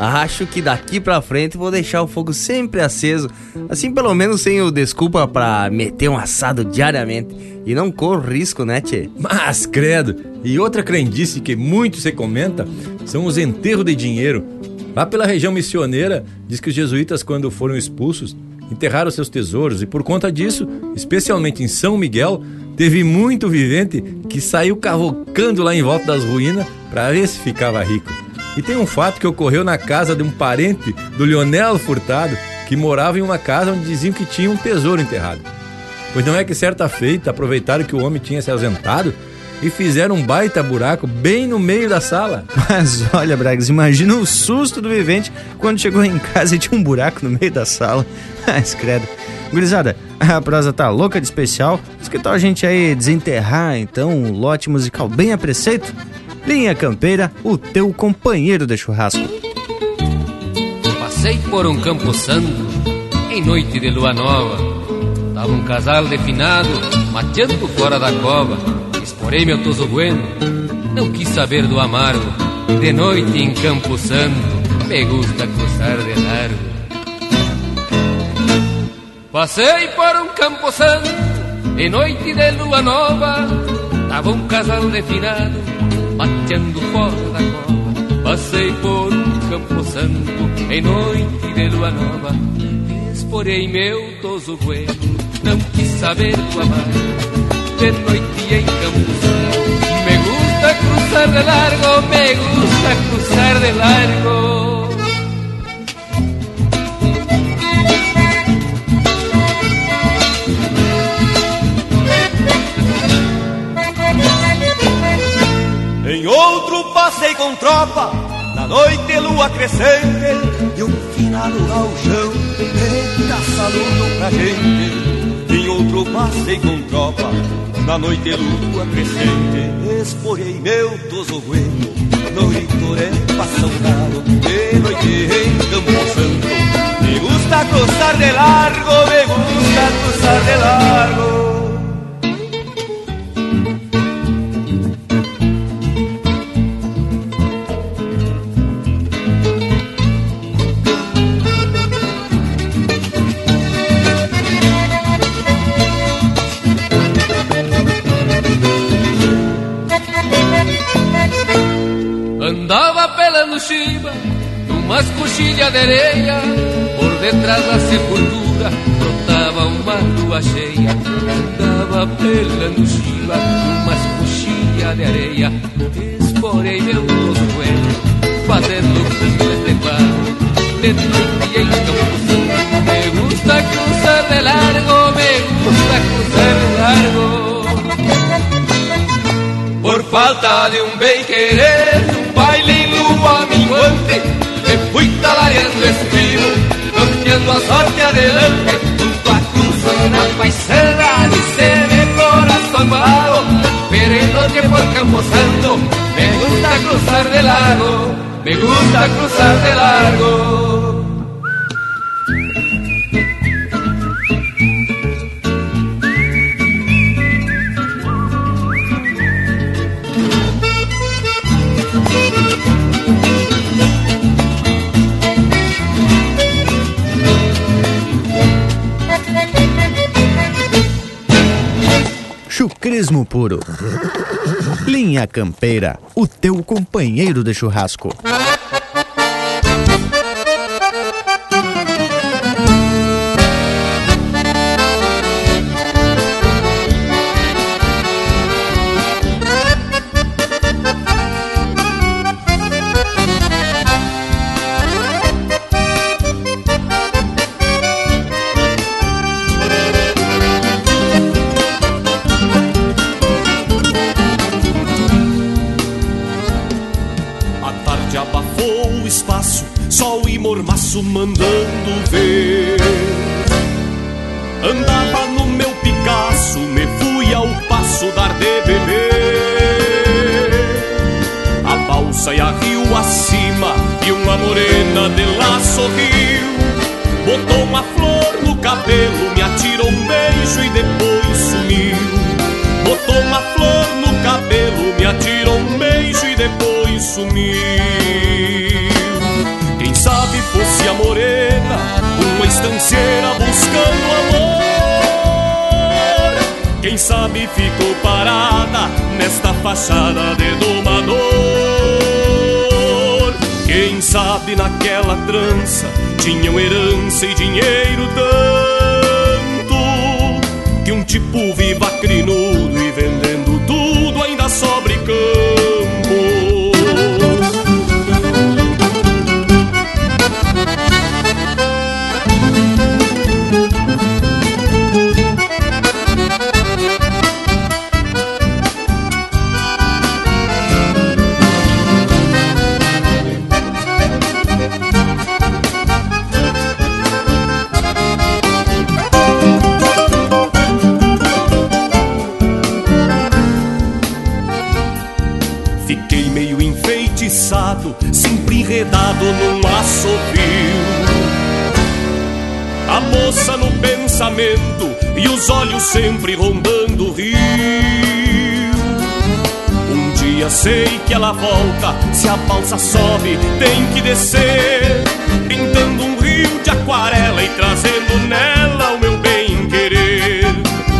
Speaker 4: Acho que daqui pra frente vou deixar o fogo sempre aceso, assim pelo menos tenho desculpa pra meter um assado diariamente. E não corro risco, né, tchê?
Speaker 1: Mas, credo! E outra crendice que muito se comenta são os enterros de dinheiro. Lá pela região missioneira, diz que os jesuítas, quando foram expulsos, enterraram seus tesouros e por conta disso, especialmente em São Miguel, teve muito vivente que saiu cavocando lá em volta das ruínas para ver se ficava rico. E tem um fato que ocorreu na casa de um parente do Leonel Furtado, que morava em uma casa onde diziam que tinha um tesouro enterrado. Pois não é que certa feita aproveitaram que o homem tinha se ausentado e fizeram um baita buraco bem no meio da sala.
Speaker 2: Mas olha, Bragas, imagina o susto do vivente quando chegou em casa e tinha um buraco no meio da sala. Mas credo. Gurizada, a prosa tá louca de especial. Mas que tal a gente aí desenterrar então um lote musical bem a preceito? Linha Campeira, o teu companheiro de churrasco.
Speaker 20: Passei por um campo santo em noite de lua nova. Tava um casal definado mateando fora da cova. Esporei meu toso bueno, não quis saber do amargo. De noite em Campo Santo, me gusta cruzar de largo. Passei por um campo santo em noite de lua nova. Tava um casal definado, mateando fora da cova. Passei por um campo santo em noite de lua nova. Esporei meu toso bueno, não quis saber do amar. De noite em campo santo, me gusta cruzar de largo, me gusta cruzar de largo.
Speaker 10: Outro passei com tropa, na noite lua crescente, e um finado galchão, eita saludo pra gente. Em outro passei com tropa, na noite lua crescente, esporei meu toso bueno, no litoré passando de noite em Campo Santo. Me gusta cruzar de largo, me gusta cruzar de largo.
Speaker 20: Numas coxilhas de areia Por detrás da sepultura brotava uma lua cheia Andava pelando chiba numas coxilhas de areia Esporei meu toso bueno fazendo custas de barro De noite em Me gusta cruzar de largo, me gusta cruzar de largo. Por falta de um bem querer, um baile em lua me fui talareando estribo, campeando a sorte adelante, junto a cruz na paisana, dice de corazón malo, queriendo que por Campo Santo, me gusta cruzar de largo, me gusta cruzar de largo.
Speaker 2: Chucrismo puro. Linha Campeira, o teu companheiro de churrasco.
Speaker 15: Fachada de domador. Quem sabe naquela trança tinham herança e dinheiro tanto que um tipo viva ela volta, se a balsa sobe, tem que descer. Pintando um rio de aquarela e trazendo nela o meu bem querer.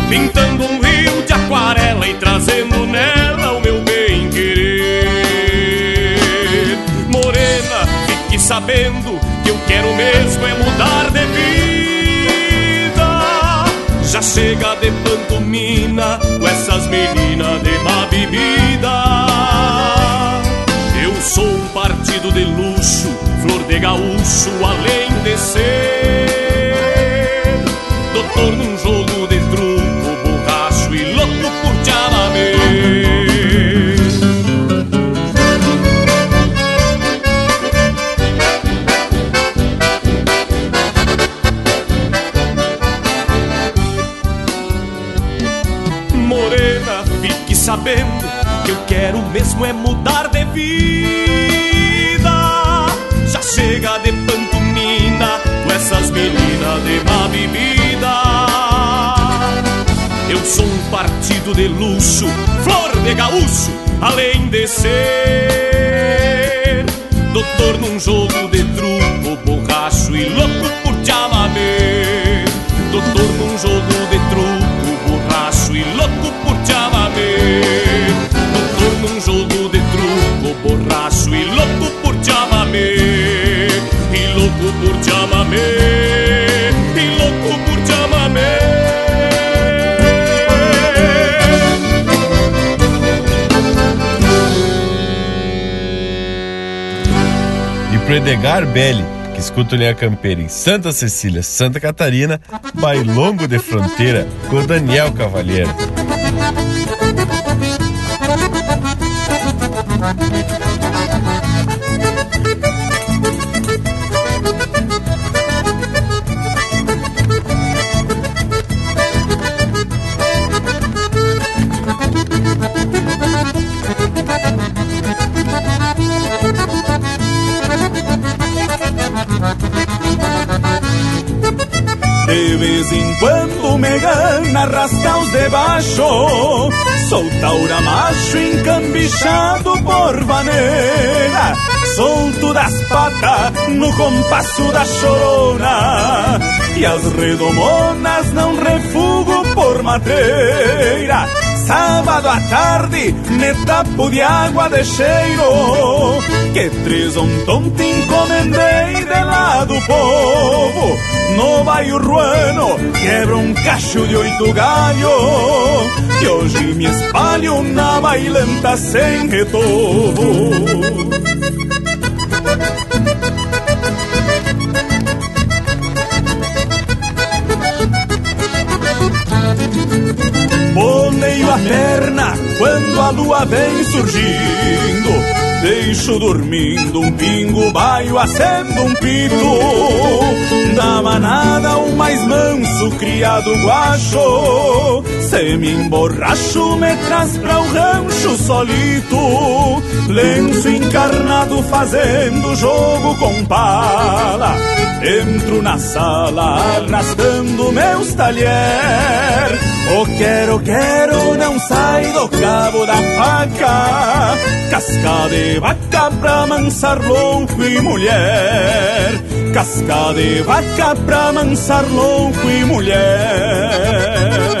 Speaker 15: Pintando um rio de aquarela e trazendo nela o meu bem querer. Morena, fique sabendo que eu quero mesmo é mudar de vida. Já chega de pantomina com essas meninas gaúcho, além de ser bebida. Eu sou um partido de luxo, flor de gaúcho, além de ser doutor num jogo
Speaker 11: pro Edgar Belli, que escuta o Linha Campeira em Santa Cecília, Santa Catarina, Bailongo de Fronteira com Daniel Cavalheiro.
Speaker 5: Rascar os de baixo Sou taura macho encambichado por vaneira Solto das patas no compasso da chorona E as redomonas não refugo por madeira Sábado à tarde, me tapo de água de cheiro Que três tonto encomendei de lá do povo. No bairro ruano, quebra um cacho de oito galho Que hoje me espalho na bailanta sem retorno lua vem surgindo Deixo dormindo um pingo, baio acendo um pito. Da manada o mais manso, criado guacho Se me emborracho, me traz pra o rancho solito. Lenço encarnado fazendo jogo com pala Entro na sala arrastando meus talher O quero, quero não sai do cabo da faca. Casca de vaca pra mansar louco e mulher. Casca de vaca pra mansar louco e mulher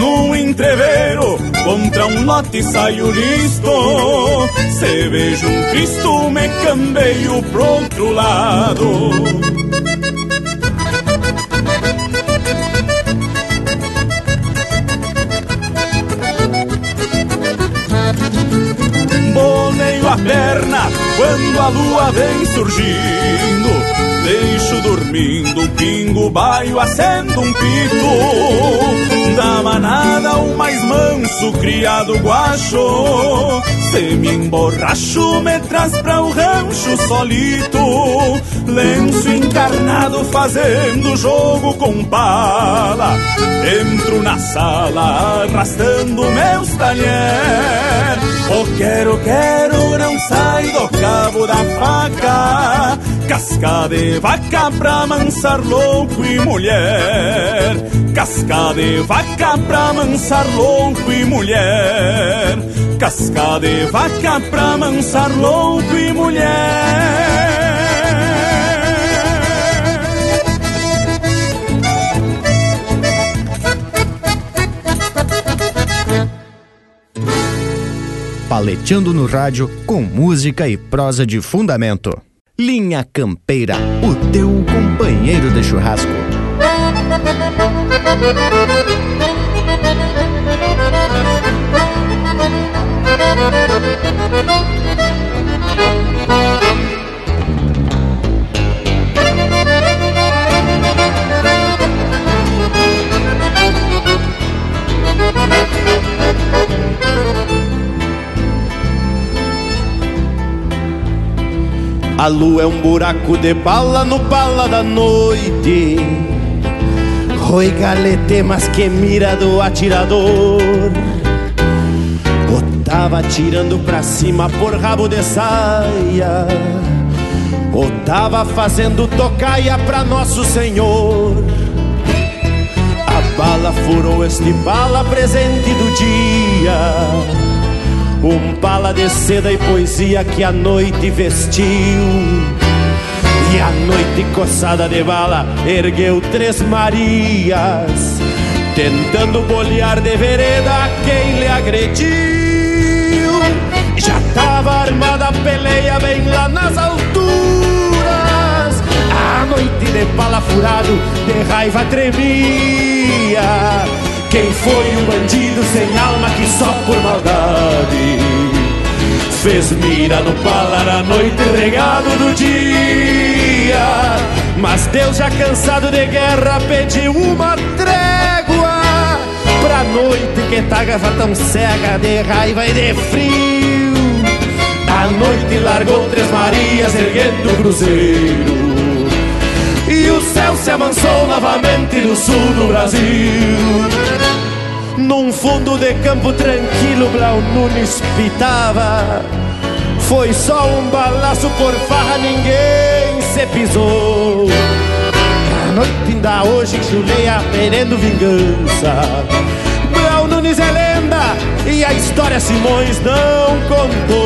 Speaker 5: Num entreveiro, contra um lote saio listo. Se vejo um Cristo, me cambeio pro outro lado. A perna quando a lua vem surgindo. Deixo dormindo um pingo baio, acendo um pito. Da manada o mais manso, criado guacho. Se me emborracho, me traz pra o rancho solito. Lenço encarnado fazendo jogo com pala. Entro na sala arrastando meus talher. O quero, quero não sai do cabo da faca. Casca de vaca pra mansar louco e mulher. Casca de vaca pra mansar louco e mulher. Casca de vaca pra mansar louco e mulher.
Speaker 2: Paleteando no rádio com música e prosa de fundamento. Linha Campeira, o teu companheiro de churrasco.
Speaker 21: A lua é um buraco de bala no bala da noite. Oi, galete, mas que mira do atirador. Ou tava atirando pra cima por rabo de saia. Ou tava fazendo tocaia pra Nosso Senhor. A bala furou este bala presente do dia. Um bala de seda e poesia que a noite vestiu. E a noite coçada de bala ergueu três Marias Tentando bolear de vereda quem lhe agrediu. Já tava armada a peleia bem lá nas alturas. A noite de bala furado de raiva tremia quem foi um bandido sem alma que só por maldade Fez mira no palar a noite regado do dia? Mas Deus já cansado de guerra pediu uma trégua Pra noite que tava tão cega de raiva e de frio. A noite largou Três Marias erguendo o cruzeiro e o céu se amansou novamente no sul do Brasil. Num fundo de campo tranquilo, Blau Nunes pitava. Foi só um balaço por farra, ninguém se pisou. A noite ainda hoje chuleia, querendo vingança. Blau Nunes é lenda e a história Simões não contou.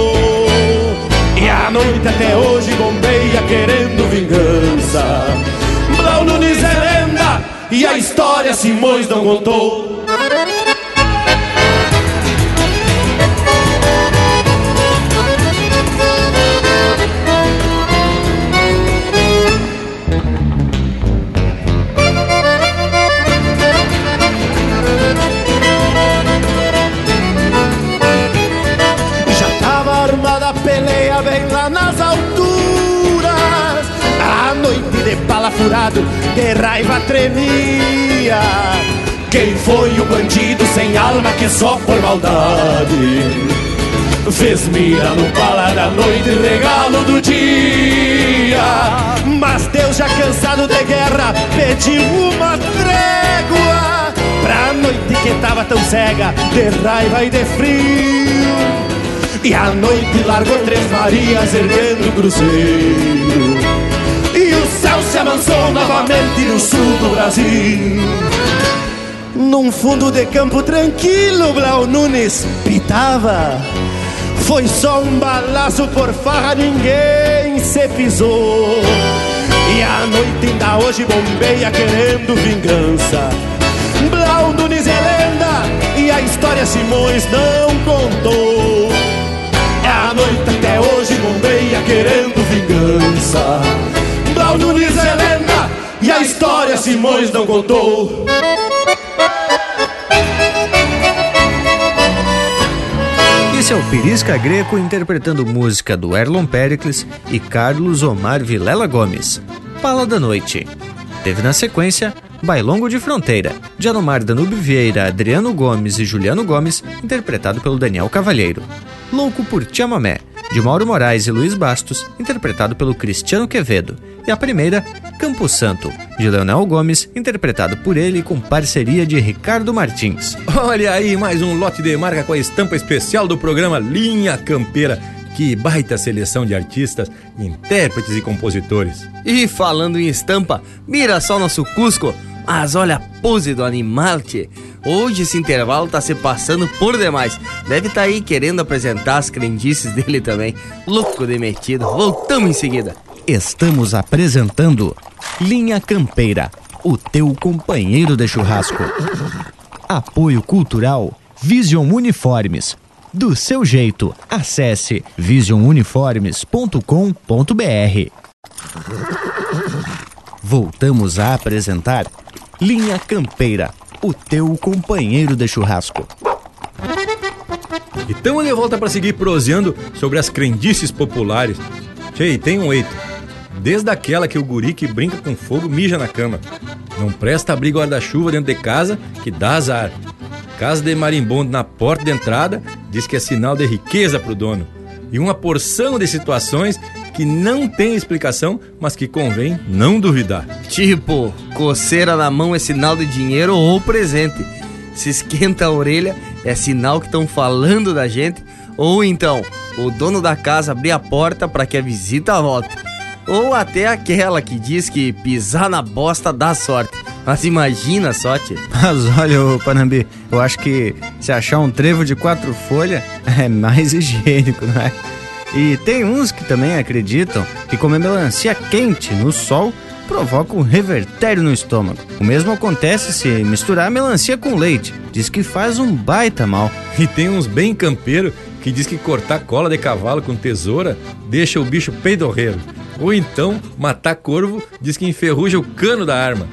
Speaker 21: Bombeia querendo vingança. Blau Nunes é lenda e a história Simões não contou. Furado, de raiva tremia. Quem foi o bandido sem alma que só por maldade fez mira no bala da noite, regalo do dia? Mas Deus já cansado de guerra pediu uma trégua pra noite que tava tão cega de raiva e de frio. E a noite largou três Marias erguendo o cruzeiro amansou novamente no sul do Brasil
Speaker 18: Num fundo de campo tranquilo, Blau Nunes pitava. Foi só um balaço por farra, ninguém se pisou. E a noite ainda hoje bombeia querendo vingança. Blau Nunes é lenda e a história Simões não contou. É a noite até hoje bombeia querendo vingança. Blau Nunes e a história Simões não contou.
Speaker 2: Esse é o Pirisca Greco interpretando música do Erlon Pericles e Carlos Omar Vilela Gomes. Pala da Noite. Teve na sequência Bailongo de Fronteira, de Anomar Danube Vieira, Adriano Gomes e Juliano Gomes, interpretado pelo Daniel Cavalheiro. Louco por Chamamé, de Mauro Moraes e Luiz Bastos, interpretado pelo Cristiano Quevedo. E a primeira, Campo Santo, de Leonel Gomes, interpretado por ele com parceria de Ricardo Martins.
Speaker 1: Olha aí, mais um lote de marca com a estampa especial do programa Linha Campeira. Que baita seleção de artistas, intérpretes e compositores.
Speaker 4: E falando em estampa, mira só nosso Cusco. Mas olha a pose do animal, tchê. Hoje esse intervalo tá se passando por demais. Deve tá aí querendo apresentar as crendices dele também. Louco de metido. Voltamos em seguida.
Speaker 2: Estamos apresentando Linha Campeira, o teu companheiro de churrasco. Apoio Cultural Vision Uniformes. Do seu jeito, acesse visionuniformes.com.br. Voltamos a apresentar Linha Campeira, o teu companheiro de churrasco.
Speaker 1: E estamos de volta para seguir proseando sobre as crendices populares. Tchê, tem um eito. Desde aquela que o guri que brinca com fogo mija na cama. Não presta abrir guarda-chuva dentro de casa que dá azar. Casa de marimbondo na porta de entrada diz que é sinal de riqueza pro dono. E uma porção de situações que não tem explicação, mas que convém não duvidar.
Speaker 4: Tipo, coceira na mão é sinal de dinheiro ou presente. Se esquenta a orelha é sinal que estão falando da gente. Ou então, o dono da casa abrir a porta para que a visita volte. Ou até aquela que diz que pisar na bosta dá sorte. Mas imagina só, tia.
Speaker 2: Mas olha, ô Panambi, eu acho que se achar um trevo de quatro folhas é mais higiênico, não é? E tem uns que também acreditam que comer melancia quente no sol provoca um revertério no estômago. O mesmo acontece se misturar melancia com leite. Diz que faz um baita mal.
Speaker 1: E tem uns bem campeiro que diz que cortar cola de cavalo com tesoura deixa o bicho peidorreiro. Ou então, matar corvo diz que enferruja o cano da arma.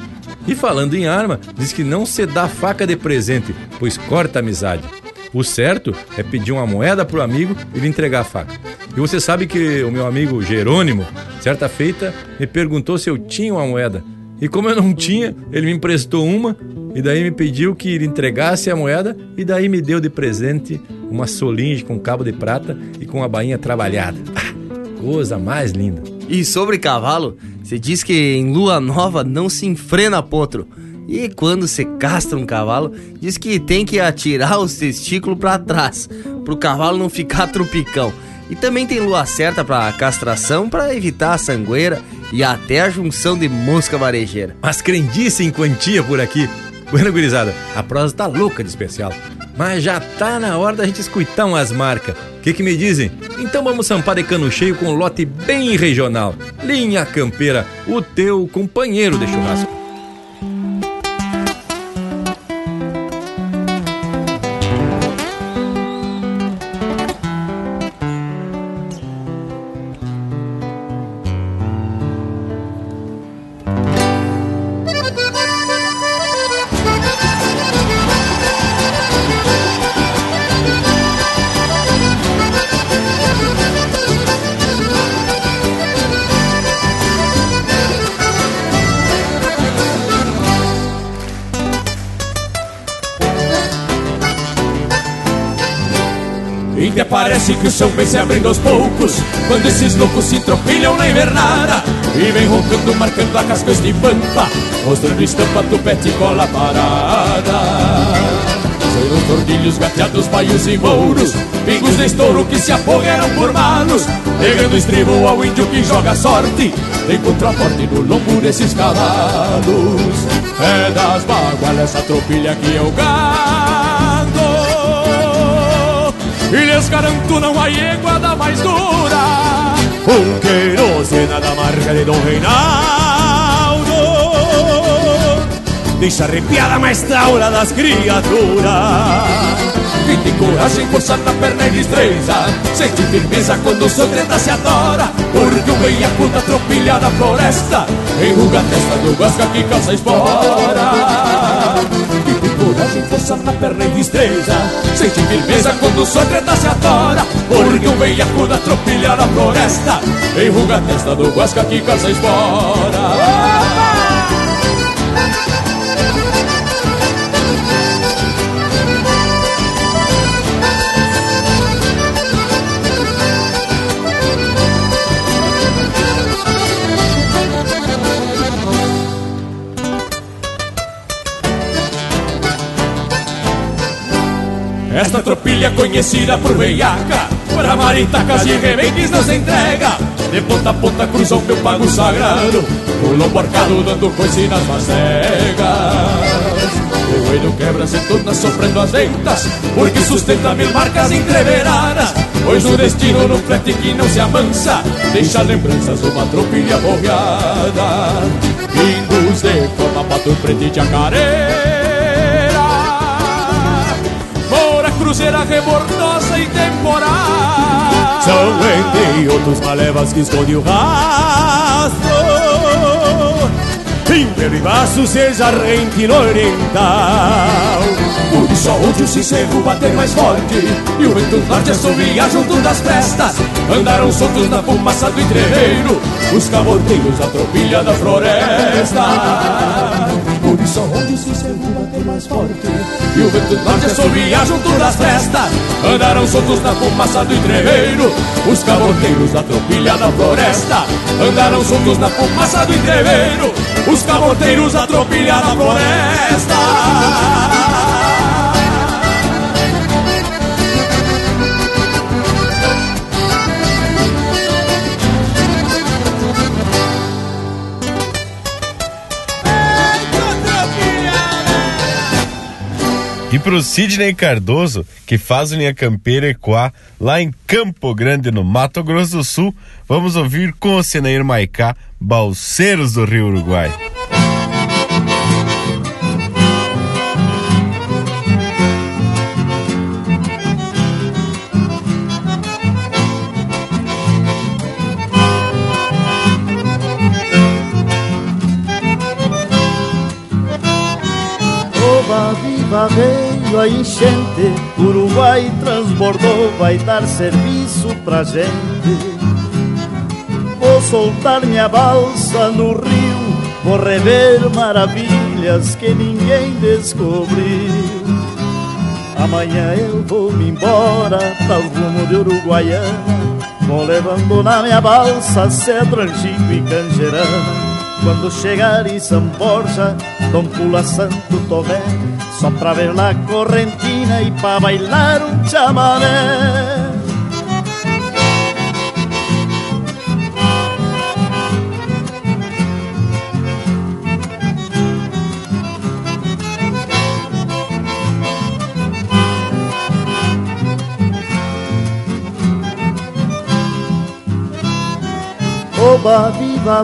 Speaker 1: E falando em arma, diz que não se dá faca de presente, pois corta a amizade. O certo é pedir uma moeda pro amigo e lhe entregar a faca. E você sabe que o meu amigo Jerônimo, certa feita, me perguntou se eu tinha uma moeda. E como eu não tinha, ele me emprestou uma e daí me pediu que lhe entregasse a moeda e daí me deu de presente uma solinge com cabo de prata e com a bainha trabalhada. Coisa mais linda.
Speaker 4: E sobre cavalo, se diz que em lua nova não se enfrena potro. E quando se castra um cavalo, diz que tem que atirar os testículos para trás, pro cavalo não ficar tropicão. E também tem lua certa para castração para evitar a sangueira e até a junção de mosca varejeira.
Speaker 1: Mas crendice em quantia por aqui. Bueno, gurizada, a prosa tá louca de especial. Mas já tá na hora da gente escutar umas marcas. O que, que me dizem? Então vamos sampar de cano cheio com um lote bem regional. Linha Campeira, o teu companheiro de churrasco.
Speaker 13: O chão vem se abrindo aos poucos Quando esses loucos se tropilham na invernada E vem roncando, marcando a cascas de pampa Mostrando estampa, tupete e cola parada. Sei
Speaker 22: tordilhos, gateados, baios e mouros Pingos de estouro que se afogueram por manos Negando estribo ao índio que joga sorte Tem contraforte no lombo desses cavalos É das baguas essa tropilha que eu gado E lhes garanto não há égua da mais dura. Um querosena da marca de Dom Reinaldo. Deixa arrepiada a mais taura das criaturas. Que tem coragem, força na perna e destreza. Sente firmeza quando o seu treta se adora. Porque o veiaco da tropilha da floresta. Enruga a testa do guasca que calça espora Tem coragem, força na perna e destreza Sente firmeza quando seu treta se adora Porque o veiaco da tropilha da floresta Enruga a testa do guasca que calça espora Esta tropilha conhecida por veiaca Para maritacas e rebentes não se entrega. De ponta a ponta cruza o meu pago sagrado O lombo arcado dando coice nas macegas O joelho quebra se torna sofrendo as ventas Porque sustenta mil marcas entreveradas Pois o destino no flete que não se amansa Deixa lembranças de uma tropilha borreada Pingos de forma pato preto e jacaré cruzeira rebordosa e temporal. São entre outros malevas que esconde o rastro. Império e baço seja rente no oriental. Por isso onde o sincero bater mais forte E o vento norte assovia junto das festas Andaram soltos na fumaça do entreveiro Os caboteiros da tropilha da floresta Por isso onde o sincero bater mais forte. E o vento norte assovia junto das festas. Andaram soltos na fumaça do entreveiro Os caboteiros da tropilha da floresta. Andaram soltos na fumaça do entreveiro Os caboteiros da tropilha da floresta
Speaker 11: E pro Sidney Cardoso, que faz linha campeira Ecoar lá em Campo Grande, no Mato Grosso do Sul, vamos ouvir com o Senair Maicá, Balseiros do Rio Uruguai.
Speaker 23: Viva, veio a enchente Uruguai transbordou, vai dar serviço pra gente. Vou soltar minha balsa no rio Vou rever maravilhas que ninguém descobriu. Amanhã eu vou me embora para o rumo de Uruguaiana Vou levando na minha balsa cedro, angico e canjerana quando chegar em São Borja, Dom Pula Santo Tomé, só pra ver lá correntina e pra bailar um chamamé. Oba, viva,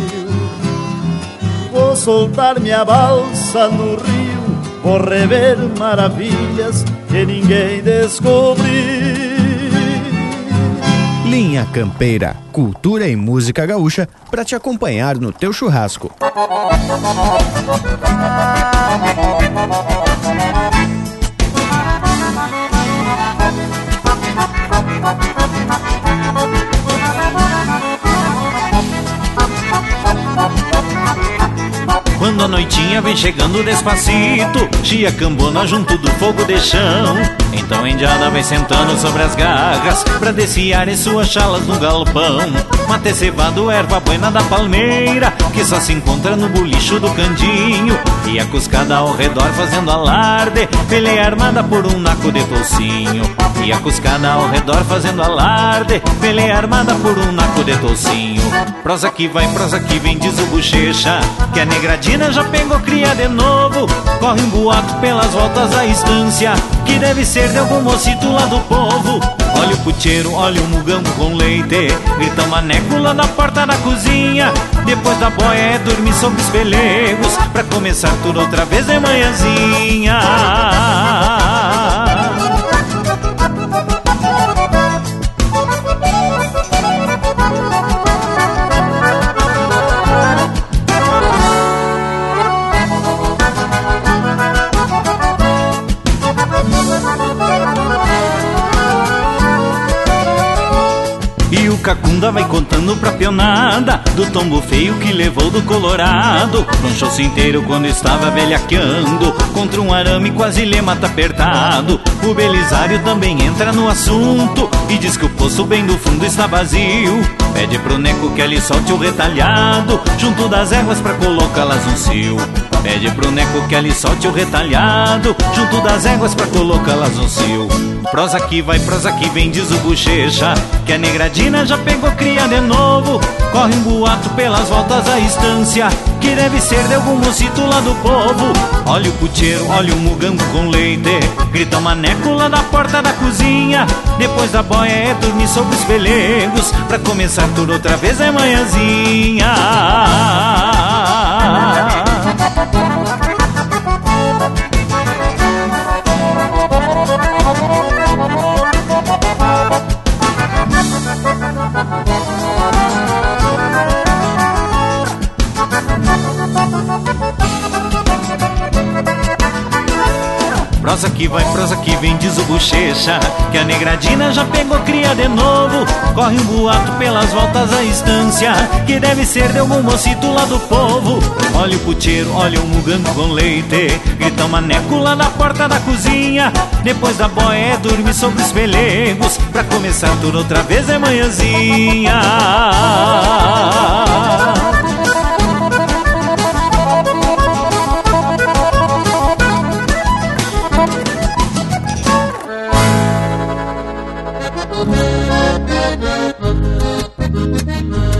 Speaker 23: Vou soltar minha balsa no rio, vou rever maravilhas que ninguém descobriu.
Speaker 2: Linha Campeira, cultura e música gaúcha para te acompanhar no teu churrasco.
Speaker 24: Quando a noitinha vem chegando despacito Chia cambona junto do fogo de chão Então a indiada vai sentando sobre as garras Pra desfiar suas chalas no galpão. Mate cevado, erva buena da palmeira Que só se encontra no bolicho do candinho. E a cuscada ao redor fazendo alarde Peleia armada por um naco de tocinho E a cuscada ao redor fazendo alarde Peleia armada por um naco de tocinho Prosa que vai, prosa que vem, diz o bochecha Que a negradinha já pegou cria de novo. Corre um boato pelas voltas da estância Que deve ser de algum mocito lá do povo. Olha o puteiro, olha o mugambo com leite. Grita maneco lá na porta da cozinha. Depois da boia é dormir sobre os pelegos. Pra começar tudo outra vez de manhãzinha Cacunda vai contando pra pionada Do tombo feio que levou do Colorado. Tronchou-se inteiro quando estava velhaqueando Contra um arame quase lhe mata apertado. O Belisário também entra no assunto E diz que o poço bem do fundo está vazio Pede pro Neco que ele solte o retalhado Junto das ervas pra colocá-las no cio. Pede pro Neco que ele solte o retalhado Junto das éguas pra colocá-las no cio. Prosa que vai, prosa que vem, diz o bochecha Que a negradina já pegou cria de novo. Corre um boato pelas voltas da estância Que deve ser de algum mocito lá do povo. Olha o puteiro, olha o mugambo com leite Grita maneco lá da porta da cozinha. Depois da boia é dormir sobre os pelegos Pra começar tudo outra vez é manhãzinha Prosa que vai, prosa que vem, diz o bochecha Que a negradina já pegou cria de novo. Corre um boato pelas voltas da estância Que deve ser de algum mocito lá do povo. Olha o puteiro, olha o mugambo com leite Grita um maneco lá na porta da cozinha. Depois da boia é dormir sobre os pelegos. Pra começar tudo outra vez é manhãzinha
Speaker 19: Uma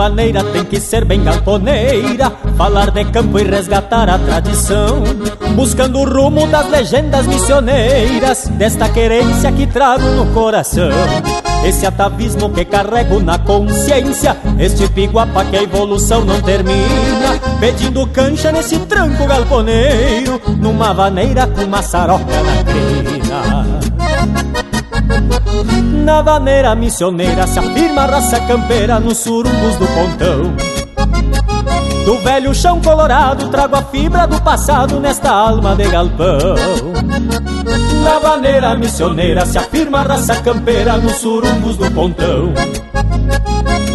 Speaker 19: vaneira tem que ser bem galponeira, falar de campo e resgatar a tradição, buscando o rumo das legendas missioneiras, desta querência que trago no coração. Esse atavismo que carrego na consciência, este piguapa que a evolução não termina, pedindo cancha nesse tranco galponeiro, numa vaneira com maçaroca na crina. Na vaneira missioneira se afirma a raça campeira nos surumbos do pontão. Do velho chão colorado trago a fibra do passado nesta alma de galpão. Na vaneira missioneira se afirma a raça campeira nos surumbos do pontão.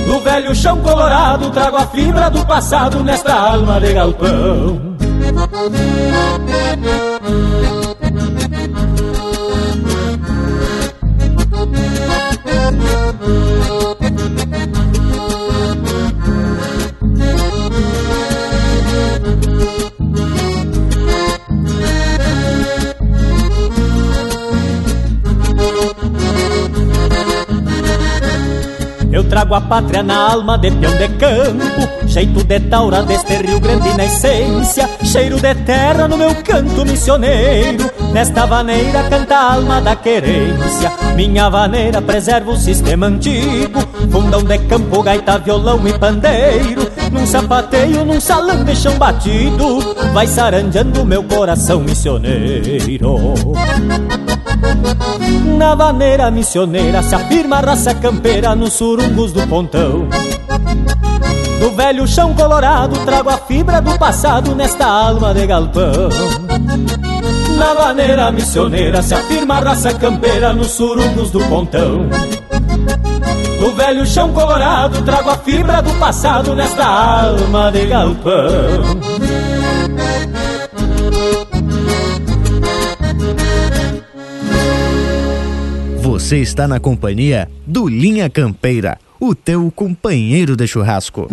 Speaker 19: Do velho chão colorado trago a fibra do passado nesta alma de galpão. Trago a pátria na alma de peão de campo. Jeito de taura deste Rio Grande na essência Cheiro de terra no meu canto missioneiro. Nesta vaneira canta a alma da querência Minha vaneira preserva o sistema antigo. Fundão de campo, gaita, violão e pandeiro Num sapateio, num salão de chão batido Vai saranjando meu coração missioneiro na vaneira missioneira se afirma a raça campeira nos surungos do pontão. Do velho chão colorado trago a fibra do passado nesta alma de galpão. Na vaneira missioneira se afirma a raça campeira nos surungos do pontão. Do velho chão colorado trago a fibra do passado nesta alma de galpão.
Speaker 2: Você está na companhia do Linha Campeira, o teu companheiro de churrasco.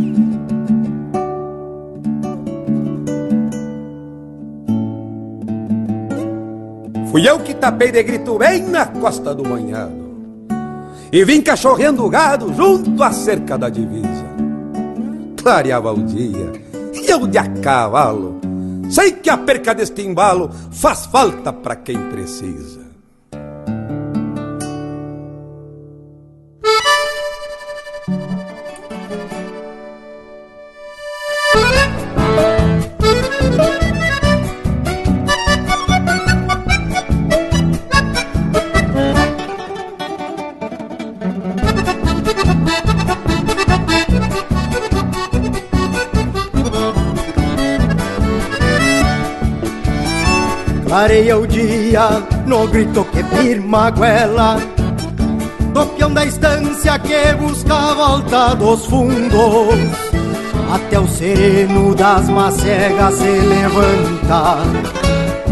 Speaker 25: Fui eu que tapei de grito bem na costa do banhado E vim cachorreando gado junto à cerca da divisa Clareava o dia e eu de a cavalo Sei que a perca deste embalo faz falta para quem precisa
Speaker 14: Clareia o dia no grito que firma a goela. Do peão da estância que busca a volta dos fundos. Até o sereno das macegas se levanta.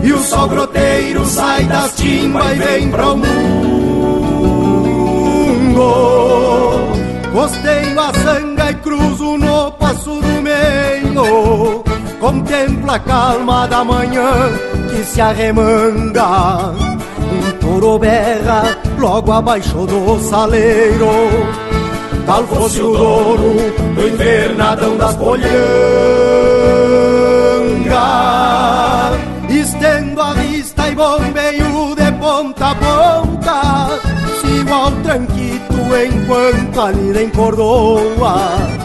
Speaker 14: E o sol groteiro sai das timbas e vem pro mundo. Costeio a sanga e cruzo no passo do meio. Contempla a calma da manhã que se arremanga. Um touro berra logo abaixo do saleiro. Tal fosse o dono do invernadão das polhangas Estendo a vista e bombeio de ponta a ponta. Sigo ao tranquito enquanto a lida encordoa.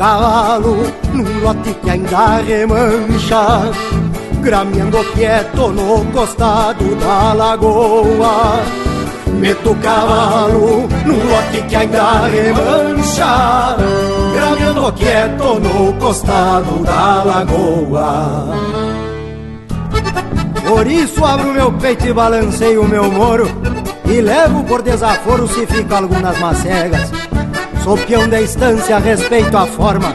Speaker 14: Cavalo num lote que ainda remancha grameando quieto no costado da lagoa. Meto cavalo no lote que ainda remancha, grameando quieto no costado da lagoa. Por isso abro meu peito e balanceio o meu moro, e levo por desaforo se fica algumas macegas. Sou peão da estância, respeito a forma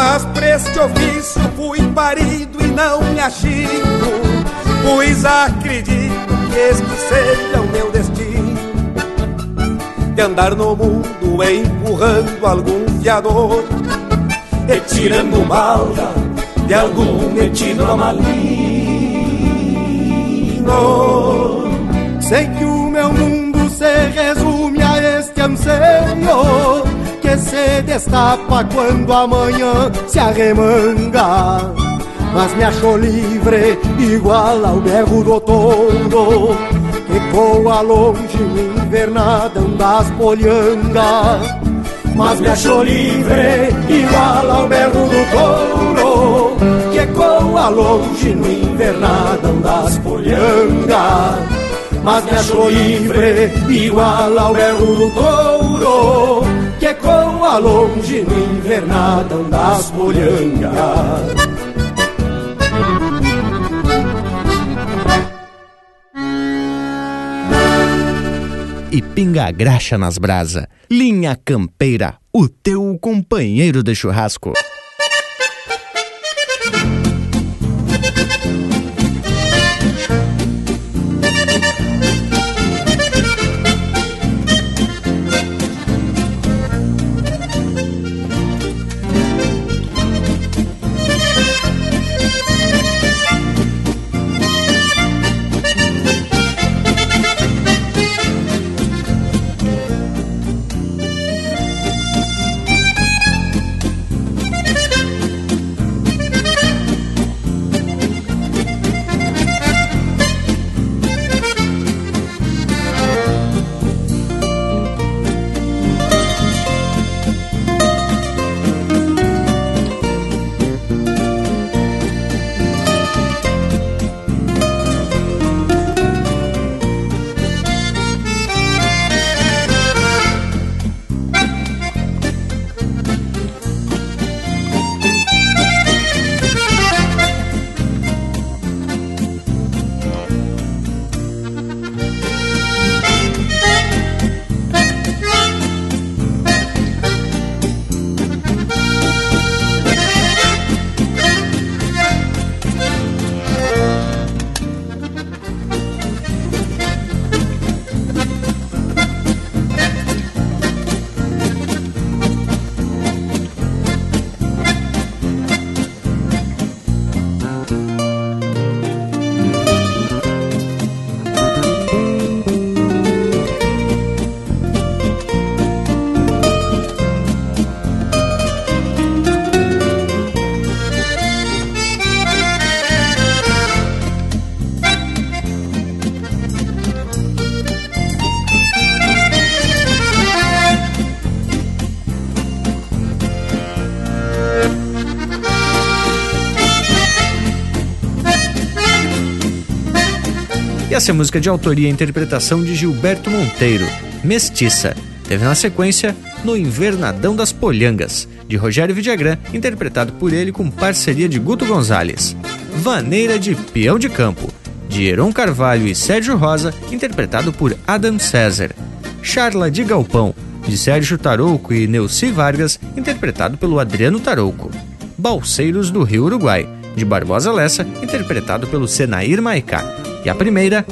Speaker 25: mas pra este ofício fui parido e não me achico Pois acredito que este seja o meu destino. De andar no mundo empurrando algum fiador. E tirando malda de algum metido maligno
Speaker 14: Sei que o meu mundo se resume a este anseio que se destapa quando amanhã se arremanga. Mas me achou livre, igual ao berro do touro, que coa longe no invernadão das polhangas. Mas me achou livre, igual ao berro do touro, que coa longe no invernadão das polhangas mas me achou livre, igual ao berro do touro, que ecoa longe no invernadão das polhangas.
Speaker 2: e pinga graxa nas brasa. Linha Campeira, o teu companheiro de churrasco. Essa é música de autoria e interpretação de Gilberto Monteiro, Mestiça. Teve na sequência No Invernadão das Polhangas, de Rogério Vidagrã, interpretado por ele com parceria de Guto Gonzalez. Vaneira de Peão de Campo, de Heron Carvalho e Sérgio Rosa, interpretado por Adam César. Charla de Galpão, de Sérgio Tarouco e Neuci Vargas, interpretado pelo Adriano Tarouco. Balseiros do Rio Uruguai, de Barbosa Lessa, interpretado pelo Senair Maicá. E a primeira,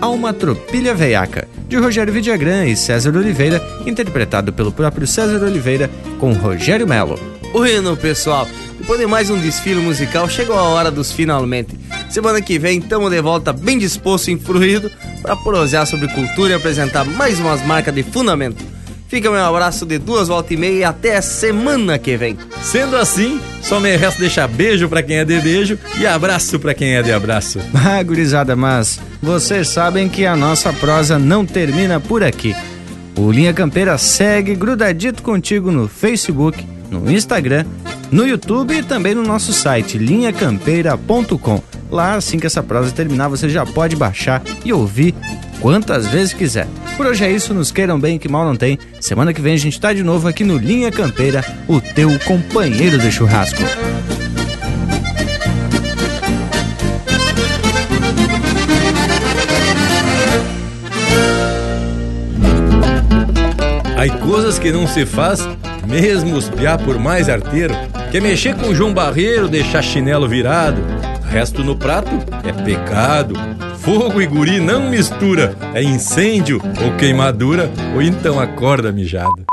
Speaker 2: Alma Tropilha Veiaca, de Rogério Vidagrã e César Oliveira, interpretado pelo próprio César Oliveira com Rogério Melo.
Speaker 4: Bueno, pessoal, depois de mais um desfile musical, chegou a hora dos finalmente. Semana que vem estamos de volta bem disposto e influído para prosear sobre cultura e apresentar mais umas marcas de fundamento. Fica meu abraço de duas voltas e meia e até a semana que vem.
Speaker 1: Sendo assim, só me resta deixar beijo para quem é de beijo e abraço para quem é de abraço.
Speaker 2: Ah, gurizada, mas vocês sabem que a nossa prosa não termina por aqui. O Linha Campeira segue grudadito contigo no Facebook, no Instagram, no YouTube e também no nosso site linhacampeira.com. Lá, assim que essa prosa terminar, você já pode baixar e ouvir quantas vezes quiser. Por hoje é isso, nos queiram bem que mal não tem. Semana que vem a gente tá de novo aqui no Linha Campeira, o teu companheiro de churrasco.
Speaker 1: Há coisas que não se faz, mesmo os por mais arteiro, que é mexer com João Barreiro, deixar chinelo virado. Resto no prato é pecado. Fogo e guri não mistura, é incêndio ou queimadura, ou então acorda mijada.